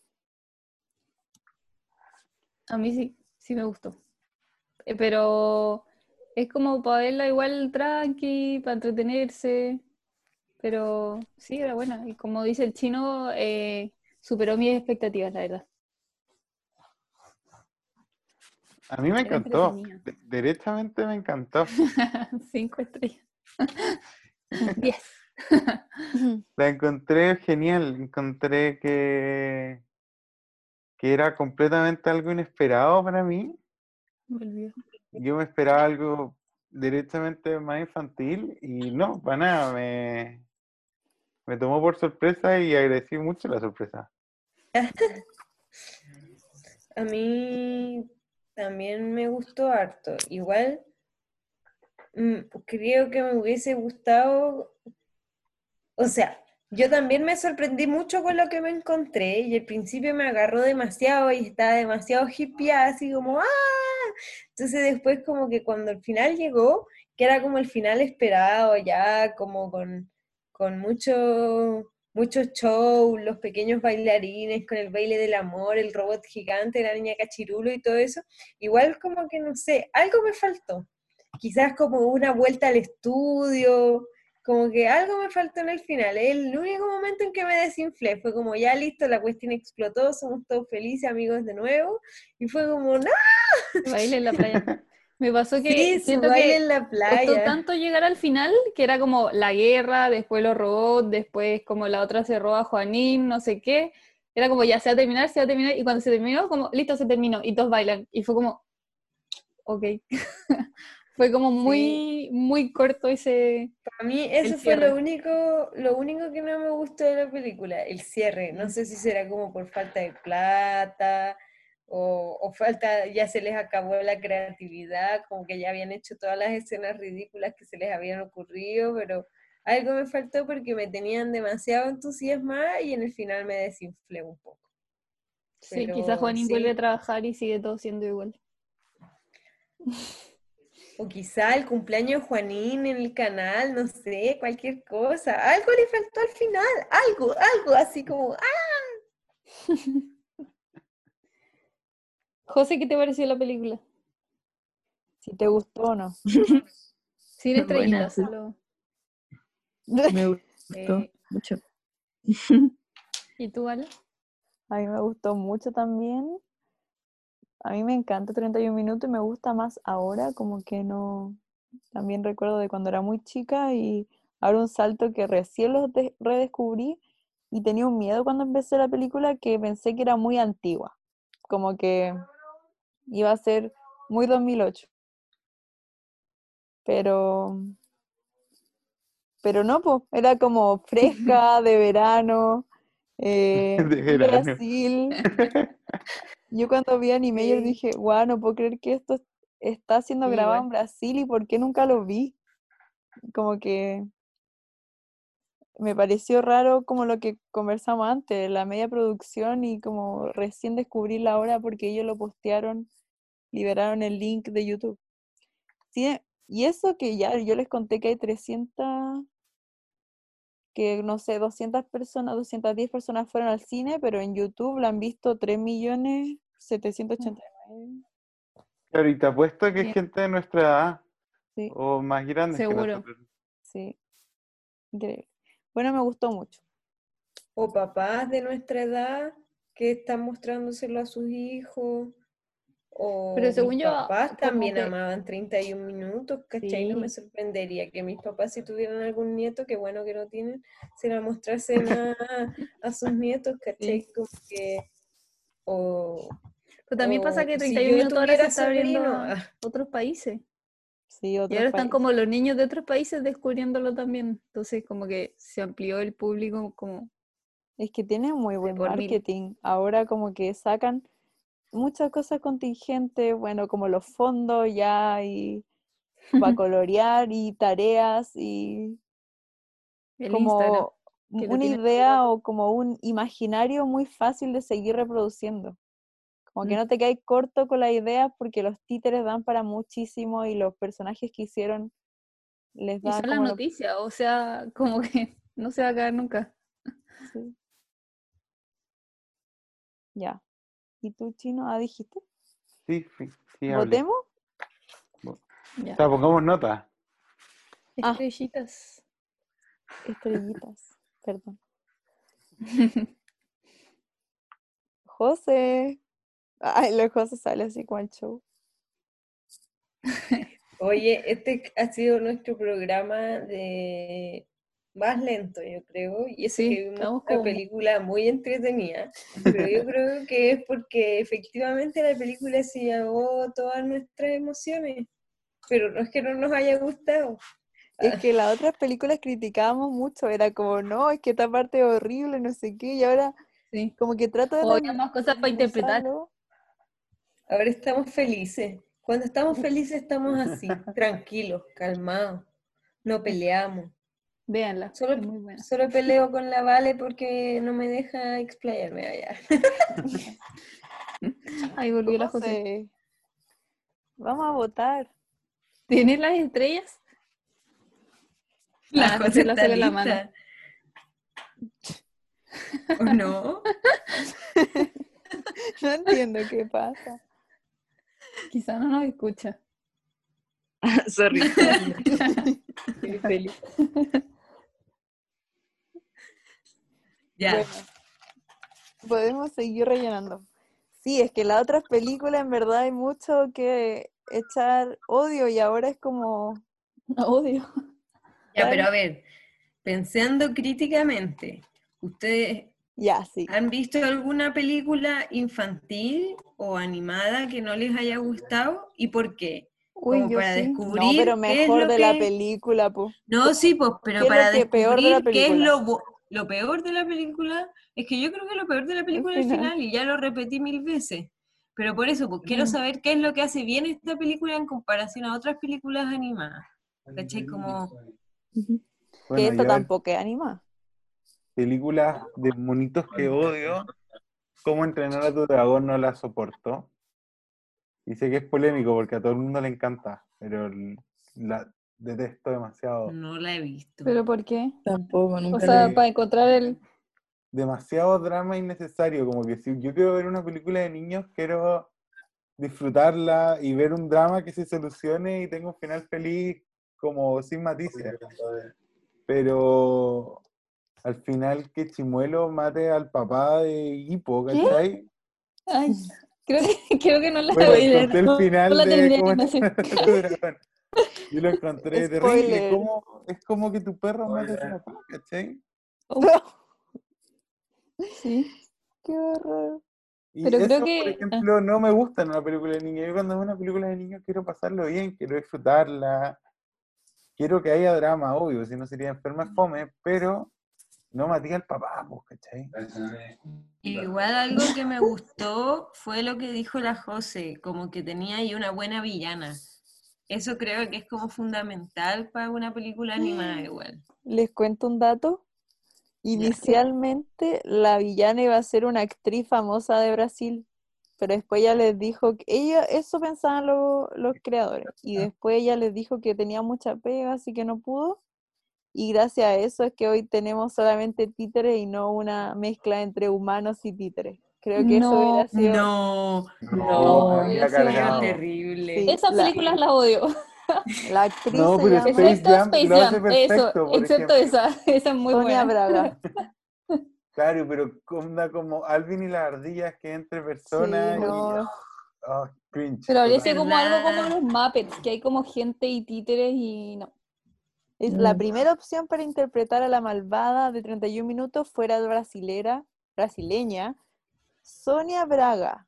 A mí sí, sí me gustó. Eh, Pero es como para verla igual tranqui, para entretenerse. Pero sí, era buena. Y como dice el chino, eh, superó mis expectativas, la verdad. A mí me encantó. Derechamente me encantó. Cinco estrellas. Diez. La encontré genial. Encontré que, que era completamente algo inesperado para mí. Me. Yo me esperaba algo directamente más infantil y no, para nada. Me, me tomó por sorpresa y agradecí mucho la sorpresa. A mí también me gustó harto. Igual creo que me hubiese gustado, o sea, yo también me sorprendí mucho con lo que me encontré y al principio me agarró demasiado y estaba demasiado hippie, así como ¡ah! Entonces después como que cuando el final llegó, que era como el final esperado ya, como con, con mucho, mucho show, los pequeños bailarines con el baile del amor, el robot gigante, la niña cachirulo y todo eso, igual como que no sé, algo me faltó. Quizás como una vuelta al estudio, como que algo me faltó en el final. El único momento en que me desinflé fue como ya listo, la cuestión explotó, somos todos felices, amigos de nuevo, y fue como, no, Baile en la playa. Me pasó que sí, siento baile que en la costó playa. tanto llegar al final que era como la guerra, después los robots, después como la otra se roba a Juanín, no sé qué. Era como ya se va a terminar, se va a terminar, y cuando se terminó, como listo, se terminó, y todos bailan. Y fue como, ok. fue como muy, muy corto ese. A mí eso fue lo único, lo único que no me gustó de la película, el cierre. No sé si será como por falta de plata o, o falta, ya se les acabó la creatividad, como que ya habían hecho todas las escenas ridículas que se les habían ocurrido, pero algo me faltó porque me tenían demasiado entusiasmada y en el final me desinflé un poco. Sí, quizás Juanín sí. vuelve a trabajar y sigue todo siendo igual. O quizá el cumpleaños de Juanín en el canal, no sé, cualquier cosa. Algo le faltó al final, algo, algo así como, ¡ah! José, ¿qué te pareció la película? Si te gustó o no. Sin estrellitas, solo. Me gustó Eh, mucho. ¿Y tú, Ale? A mí me gustó mucho también. A mí me encanta 31 minutos y me gusta más ahora, como que no. También recuerdo de cuando era muy chica y ahora un salto que recién lo de- redescubrí y tenía un miedo cuando empecé la película que pensé que era muy antigua, como que iba a ser muy 2008. Pero, pero no, pues, era como fresca, de verano, eh, De verano. Brasil. Yo cuando vi anime yo Sí. dije, guau, no puedo creer que esto es- está siendo Sí, grabado en Brasil y por qué nunca lo vi. Como que me pareció raro como lo que conversamos antes, la media producción y como recién descubrir la hora porque ellos lo postearon, liberaron el link de YouTube. Sí, y eso que ya yo les conté que hay 300, que no sé, 200 personas, 210 personas fueron al cine, pero en YouTube la han visto 3.789.000. Claro, y te apuesto que Sí. es gente de nuestra edad Sí. o más grande Seguro. Sí. Increíble. Bueno, me gustó mucho. O papás de nuestra edad que están mostrándoselo a sus hijos. O Pero según mis yo, papás como también que- amaban 31 minutos, ¿cachai? No me Sí. sorprendería que mis papás, si tuvieran algún nieto, que bueno que no tienen, se la mostrasen a, a sus nietos, ¿cachai? Como que. O, Pero también pasa o que si 31 yo minutos ahora se está abriendo sobrino, a ah, otros países. Sí, Y otros ahora están países. como los niños de otros países descubriéndolo también. Entonces como que se amplió el público como... Es que tiene muy buen por mil. marketing. Ahora como que sacan muchas cosas contingentes, bueno, como los fondos ya y para colorear y tareas y El como una todo idea o como un imaginario muy fácil de seguir reproduciendo. Como que Mm. no te quedas corto con la idea porque los títeres dan para muchísimo y los personajes que hicieron les Y da son las lo- o sea, como que no se va a acabar nunca. sí. Ya. ¿Y tú, Chino? Ah, dijiste. Sí, sí, sí. ¿Votemos? Ya. O sea, pongamos nota. Ah. Estrellitas. Estrellitas. Perdón. José. Ay, los José sale así como el show. Oye, este ha sido nuestro programa de más lento, yo creo, y es Sí, que vimos una película muy entretenida, pero yo creo que es porque efectivamente la película se llevó todas nuestras emociones, pero no es que no nos haya gustado. Es que las otras películas criticábamos mucho, era como, no, es que esta parte es horrible, no sé qué, y ahora Sí. como que trato de más cosas para interpretar. Ahora estamos felices. Cuando estamos felices estamos así, tranquilos, calmados, no peleamos. Véanla, Solo, es muy buena. solo peleo con la Vale porque no me deja explayarme allá. Ahí volvió la José. Vamos a votar. ¿Tienes las estrellas? La Ah, José la la mano. lista. ¿O no? No entiendo qué pasa. Quizá no nos escucha. Sorry. Feliz. Ya. Bueno, podemos seguir rellenando. Sí, es que las otras películas en verdad hay mucho que echar odio y ahora es como, Odio. Ya, pero a ver, pensando críticamente, ¿ustedes ya, sí. han visto alguna película infantil o animada que no les haya gustado? ¿Y por qué? Uy, como yo para sí. descubrir No, pero qué es mejor lo de la película, pues. No, sí, pues, pero ¿Qué es lo para que peor de la descubrir qué es película? lo, lo peor de la película, es que yo creo que lo peor de la película es el final. y ya lo repetí mil veces. Pero por eso, pues quiero Mm. saber qué es lo que hace bien esta película en comparación a otras películas animadas. ¿Cachai? Como, Bueno, que esto yo tampoco es anima. películas de monitos que odio, cómo entrenar a tu dragón no la soporto. Y sé que es polémico porque a todo el mundo le encanta, pero la detesto demasiado. no la he visto. ¿Pero por qué? Tampoco, nunca O la sea, para encontrar el... Demasiado drama innecesario, como que si yo quiero ver una película de niños, quiero disfrutarla y ver un drama que se solucione y tenga un final feliz como sin matices. Pero al final que Chimuelo mate al papá de Hippo, ¿Qué? ¿cachai? Ay, creo que, creo que no la Bueno, voy a no- final no la de cómo. Yo lo encontré terrible. Spoiler. Como, es como que tu perro mate a su papá, ¿cachai? Sí. Qué horror. Y Pero eso, creo por que- ah. ejemplo, no me gusta en una película de niños. Yo cuando veo una película de niños quiero pasarlo bien, quiero disfrutarla. Quiero que haya drama, obvio, si no sería enferma fome, pero no maté al papá, pues, ¿cachai? Igual algo que me gustó fue lo que dijo la José, como que tenía ahí una buena villana. Eso creo que es como fundamental para una película animada igual. Les cuento un dato. Inicialmente la villana iba a ser una actriz famosa de Brasil, pero después ella les dijo que ella, eso pensaban lo- los creadores, y después ella les dijo que tenía mucha pega, así que no pudo, y gracias a eso es que hoy tenemos solamente títeres y no una mezcla entre humanos y títeres. Creo que eso hubiera sido... No, No, No, cargado. terrible. Sí. Esas la- películas las odio. La actriz No, pero Space Excepto Jam Space lo hace Jam, perfecto, eso, excepto ejemplo. esa, esa es muy Sonia buena. Braga. Claro, pero onda como Alvin y las ardillas que entre personas y- no. ah, cringe. Pero sido como algo como los Muppets, que hay como gente y títeres y no. Es la Mm. primera opción para interpretar a la malvada de 31 minutos fuera brasilera, brasileña, Sonia Braga.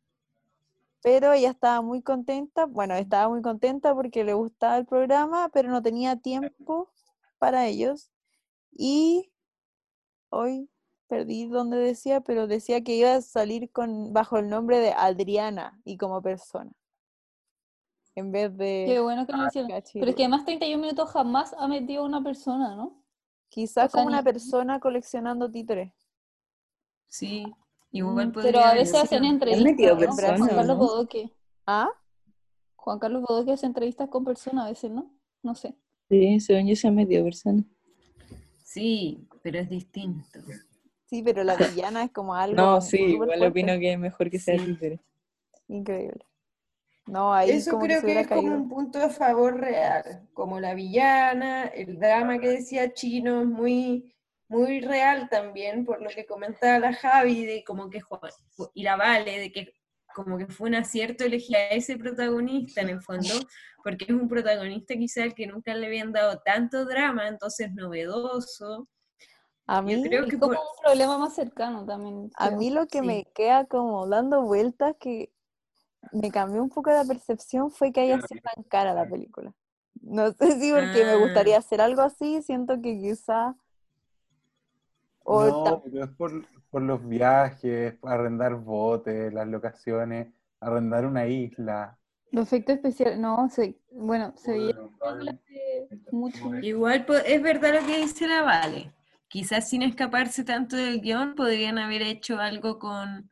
Pero ella estaba muy contenta, bueno, estaba muy contenta porque le gustaba el programa, pero no tenía tiempo para ellos. Y hoy perdí donde decía, pero decía que iba a salir con bajo el nombre de Adriana y como persona. En vez Qué de bueno que lo hicieron. Pero es que además 31 minutos jamás ha metido a una persona, ¿no? Quizás o sea, como una ni- persona coleccionando títeres. Sí, igual Mm, podría Pero a veces hacen entrevistas. ¿no? personas, Juan Carlos ¿no? Bodoque. ¿Ah? Juan Carlos Bodoque hace entrevistas con personas a veces, ¿no? No sé. Sí, según yo se ha metido persona. Sí, pero es distinto. Sí, pero la villana es como algo No, sí, igual fuerte, opino que es mejor que sea Sí. títere. Increíble. No, ahí Eso como que creo se que es como un punto a favor real, como la villana, el drama que decía Chino es muy, muy real también, por lo que comentaba la Javi, de como que Juan- y la Vale, de que como que fue un acierto elegir a ese protagonista en el fondo, porque es un protagonista quizá al que nunca le habían dado tanto drama, entonces novedoso. A Yo mí, creo Es que como por- un problema más cercano también. a mí lo que sí. me queda como dando vueltas que me cambió un poco la percepción fue que haya sido tan cara la película. No sé si porque me gustaría Ah. hacer algo así, siento que quizá o No, pero es por, por los viajes, arrendar botes, las locaciones, arrendar una isla. Los efectos especiales, no, se, bueno, se veía mucho. Igual es verdad lo que dice la Vale. Quizás sin escaparse tanto del guion podrían haber hecho algo con...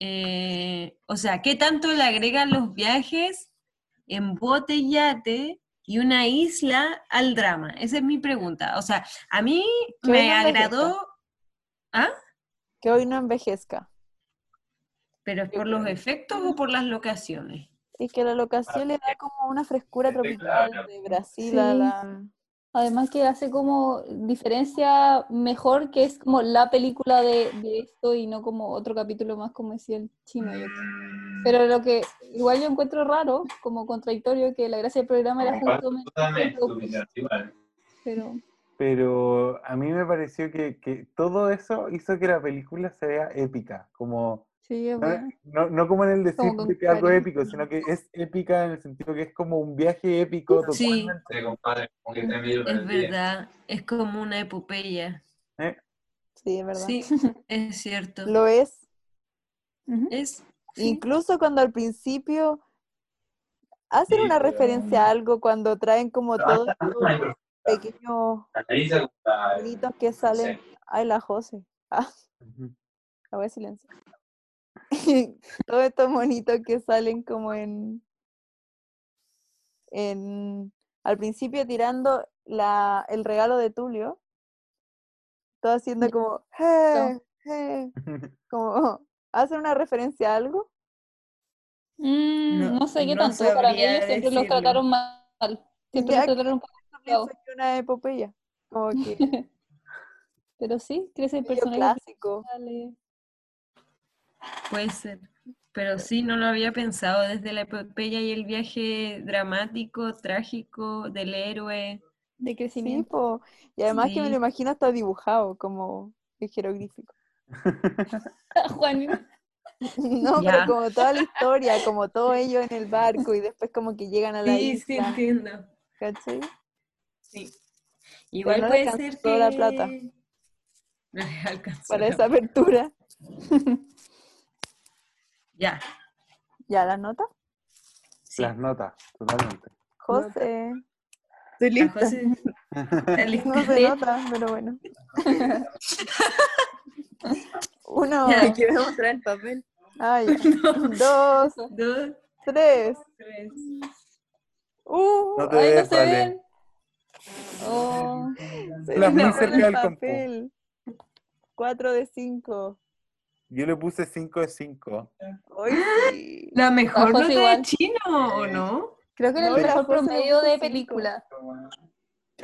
eh, o sea, ¿qué tanto le agregan los viajes en bote y yate y una isla al drama? Esa es mi pregunta. O sea, a mí Que me no envejezca. agradó... ¿Ah? que hoy no envejezca. ¿Pero es por los efectos o por las locaciones? Y que la locación le da como una frescura tropical de Brasil a la... Además que hace como diferencia mejor que es como la película de, de esto y no como otro capítulo más como decía el chino. Pero lo que igual yo encuentro raro, como contradictorio, que la gracia del programa era justamente pero Pero a mí me pareció que, que todo eso hizo que la película se vea épica, como sí, es no, bueno. no- no como en el decir que algo cariño. épico, sino que es épica en el sentido que es como un viaje épico Sí. totalmente. Es verdad, es como una epopeya. ¿eh? Sí, es verdad. Sí, es cierto. Lo es. Es, sí. Incluso cuando al principio hacen una referencia a algo cuando traen como todos estos pequeños bonitos que salen. Ay, la José. Ah, Ujú. la voy a silenciar. todos estos monitos que salen como en, en al principio tirando la, el regalo de Tulio. Todo haciendo como, "Je, je", como, ¿hacen una referencia a algo? Mm, No- no, sé qué no tanto, para mí ellos siempre los trataron mal. Siempre Ya los trataron mal. una epopeya, como que Pero sí, crece el medio personaje clásico. Puede ser. Pero sí, no lo había pensado desde la epopeya y el viaje dramático, trágico del héroe. de Sí, crecimiento. Y además que me Sí. lo imagino hasta dibujado, como el jeroglífico. Juan, No, Ya. pero como toda la historia, como todo ello en el barco y después como que llegan a la Sí, sí, isla, entiendo. ¿cachai? Sí. Igual no puede ser que... la plata. No Para la esa apertura. Ya. ¿Ya la nota? Sí. Las notas, totalmente. José. Estoy lista. José lista. No se nota, pero bueno. Uno, Ya. Quiero mostrar el papel. ah, ya. dos, Dos, tres. tres. Uh, No te ay, no des, se vale. ven. Oh, se Las muy cerca el del compu. papel. Cuatro de cinco. Yo le puse 5 de 5. Ay, sí. La mejor nota de igual. chino, ¿o no? Creo que era No, el la mejor promedio de película.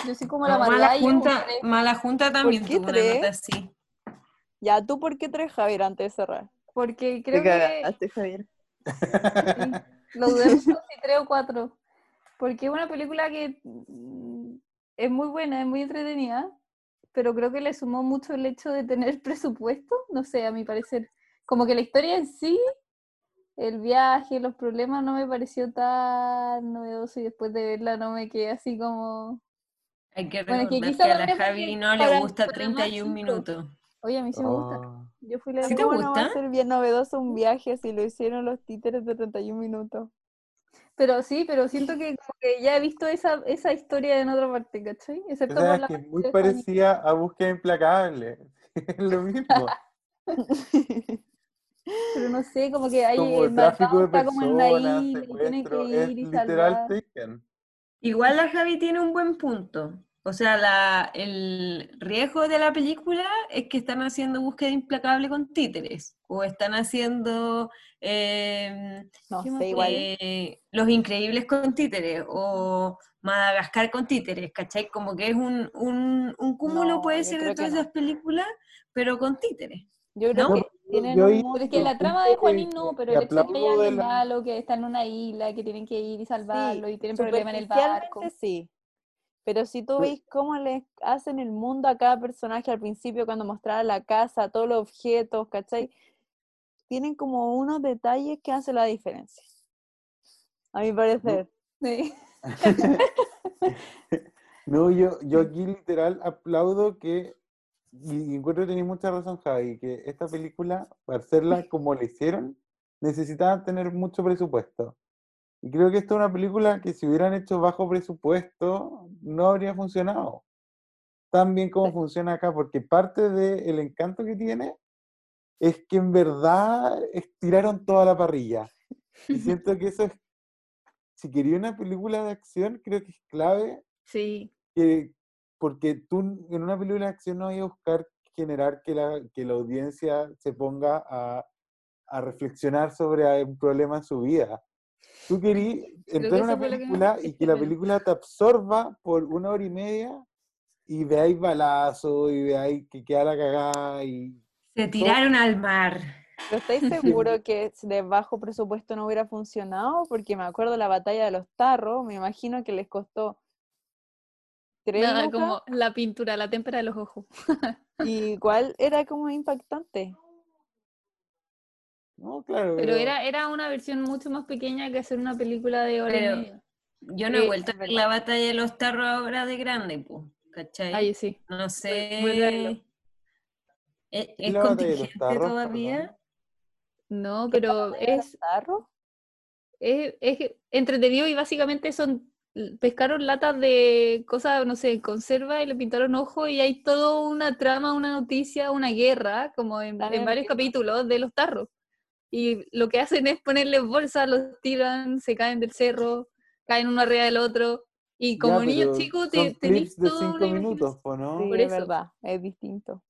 Yo soy como la No, mala Margalla. un junta, mala junta también qué tuvo una tres? nota así. Ya, ¿tú por qué tres, Javier, antes de cerrar? Porque Te creo que Javier. sí, lo dudé si tres o cuatro. Porque es una película que mm, es muy buena, es muy entretenida, pero creo que le sumó mucho el hecho de tener presupuesto, no sé, a mi parecer. Como que la historia en sí, el viaje, los problemas no me pareció tan novedoso y después de verla no me quedé así como... Hay que Bueno, que a la Javi no le gusta para más 31 chicos. minutos. Oye, a mí sí me gusta. Oh. Yo fui la ¿Sí te ¿Cómo no va a ser bien novedoso un viaje si lo hicieron los títeres de 31 minutos? Pero sí, pero siento que como que ya he visto esa, esa historia en otra parte, ¿cachai? O Excepto sea, por es la que parte muy de parecida a Búsqueda Implacable. Es lo mismo. Pero no sé, como que hay Como el tráfico de está como en una personas, isla y tiene que secuestro, es ir y literal. Igual la Javi tiene un buen punto. O sea, la, el riesgo de la película es que están haciendo búsqueda implacable con títeres. O están haciendo eh, No ¿Qué más sé, igual. eh, Los Increíbles con títeres. O Madagascar con títeres, ¿cachai? Como que es un, un, un cúmulo, No, puede yo ser, de todas no. esas películas, pero con títeres. Yo creo ¿No? que tienen yo un mundo- Pero es que la trama de Juanín no, pero el hecho de que alguien la- que está en una isla, que tienen que ir y salvarlo y tienen problemas en el barco. sí. Pero si tú veis cómo le hacen el mundo a cada personaje al principio, cuando mostraban la casa, todos los objetos, ¿cachai? Tienen como unos detalles que hacen la diferencia. A mi parecer. Sí. No, yo, yo aquí literal aplaudo que, y encuentro que tenéis mucha razón, Javi, que esta película, para hacerla como la hicieron, necesitaban tener mucho presupuesto. Y creo que esta es una película que si hubieran hecho bajo presupuesto, no habría funcionado tan bien como funciona acá, porque parte del encanto que tiene es que en verdad estiraron toda la parrilla. Y siento que eso es, si quería una película de acción, creo que es clave Sí. que, porque tú en una película de acción no hay a buscar generar que la, que la audiencia se ponga a, a reflexionar sobre un problema en su vida. Tú querías entrar que a una lo que película y que la película te absorba por una hora y media y veáis balazo y veáis que queda la cagada y Se tiraron al mar. ¿Pero estáis seguros que si de bajo presupuesto no hubiera funcionado? Porque me acuerdo la batalla de los tarros, me imagino que les costó tres Nada, como la pintura, la témpera de los ojos. y igual era como impactante. No, claro, Pero era, era una versión mucho más pequeña que hacer una película de hora Pero- y media. Yo no he Sí, vuelto a ver la batalla de los tarros ahora de grande, pues, ¿cachai? Ay, sí. No vuelve a sé. verlo. ¿Es, ¿Es contingente tarros, todavía? perdón? No, ¿Qué pero es, tarros? es, es entretenido y básicamente son pescaron latas de cosas, no sé, en conserva y le pintaron ojo y hay toda una trama, una noticia, una guerra, como en, varios capítulos de los tarros. Y lo que hacen es ponerles bolsas, los tiran, se caen del cerro, caen uno arriba del otro. Y como Ya, chicos son te, clips de toda cinco minutos, ¿no? Sí, Por es eso. verdad, es distinto.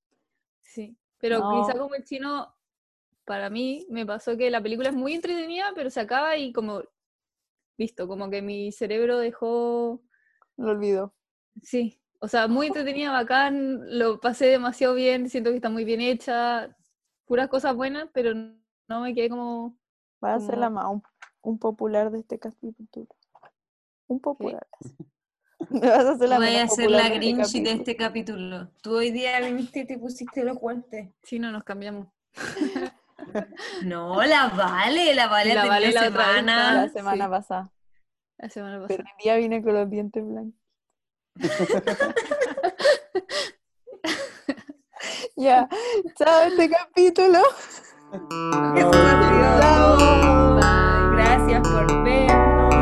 Sí, pero quizá No. como el chino, para mí me pasó que la película es muy entretenida, pero se acaba y como, listo, como que mi cerebro dejó, Lo olvido. sí, o sea, muy entretenida, bacán, lo pasé demasiado bien, siento que está muy bien hecha, puras cosas buenas, pero no me quedé como, Va a ser la más un, un popular de este capítulo. Un popular. Me vas a hacer la vas a popular la de este Grinch de capítulo. este capítulo. Tú hoy día viniste y te pusiste los guantes. si no nos cambiamos. No, la vale, la vale la Vale la vez semana. La semana sí. pasada. La semana pasada. Pero hoy día vine con los dientes blancos. ya. Chao este capítulo. Gracias por vernos.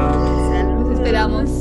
Nos esperamos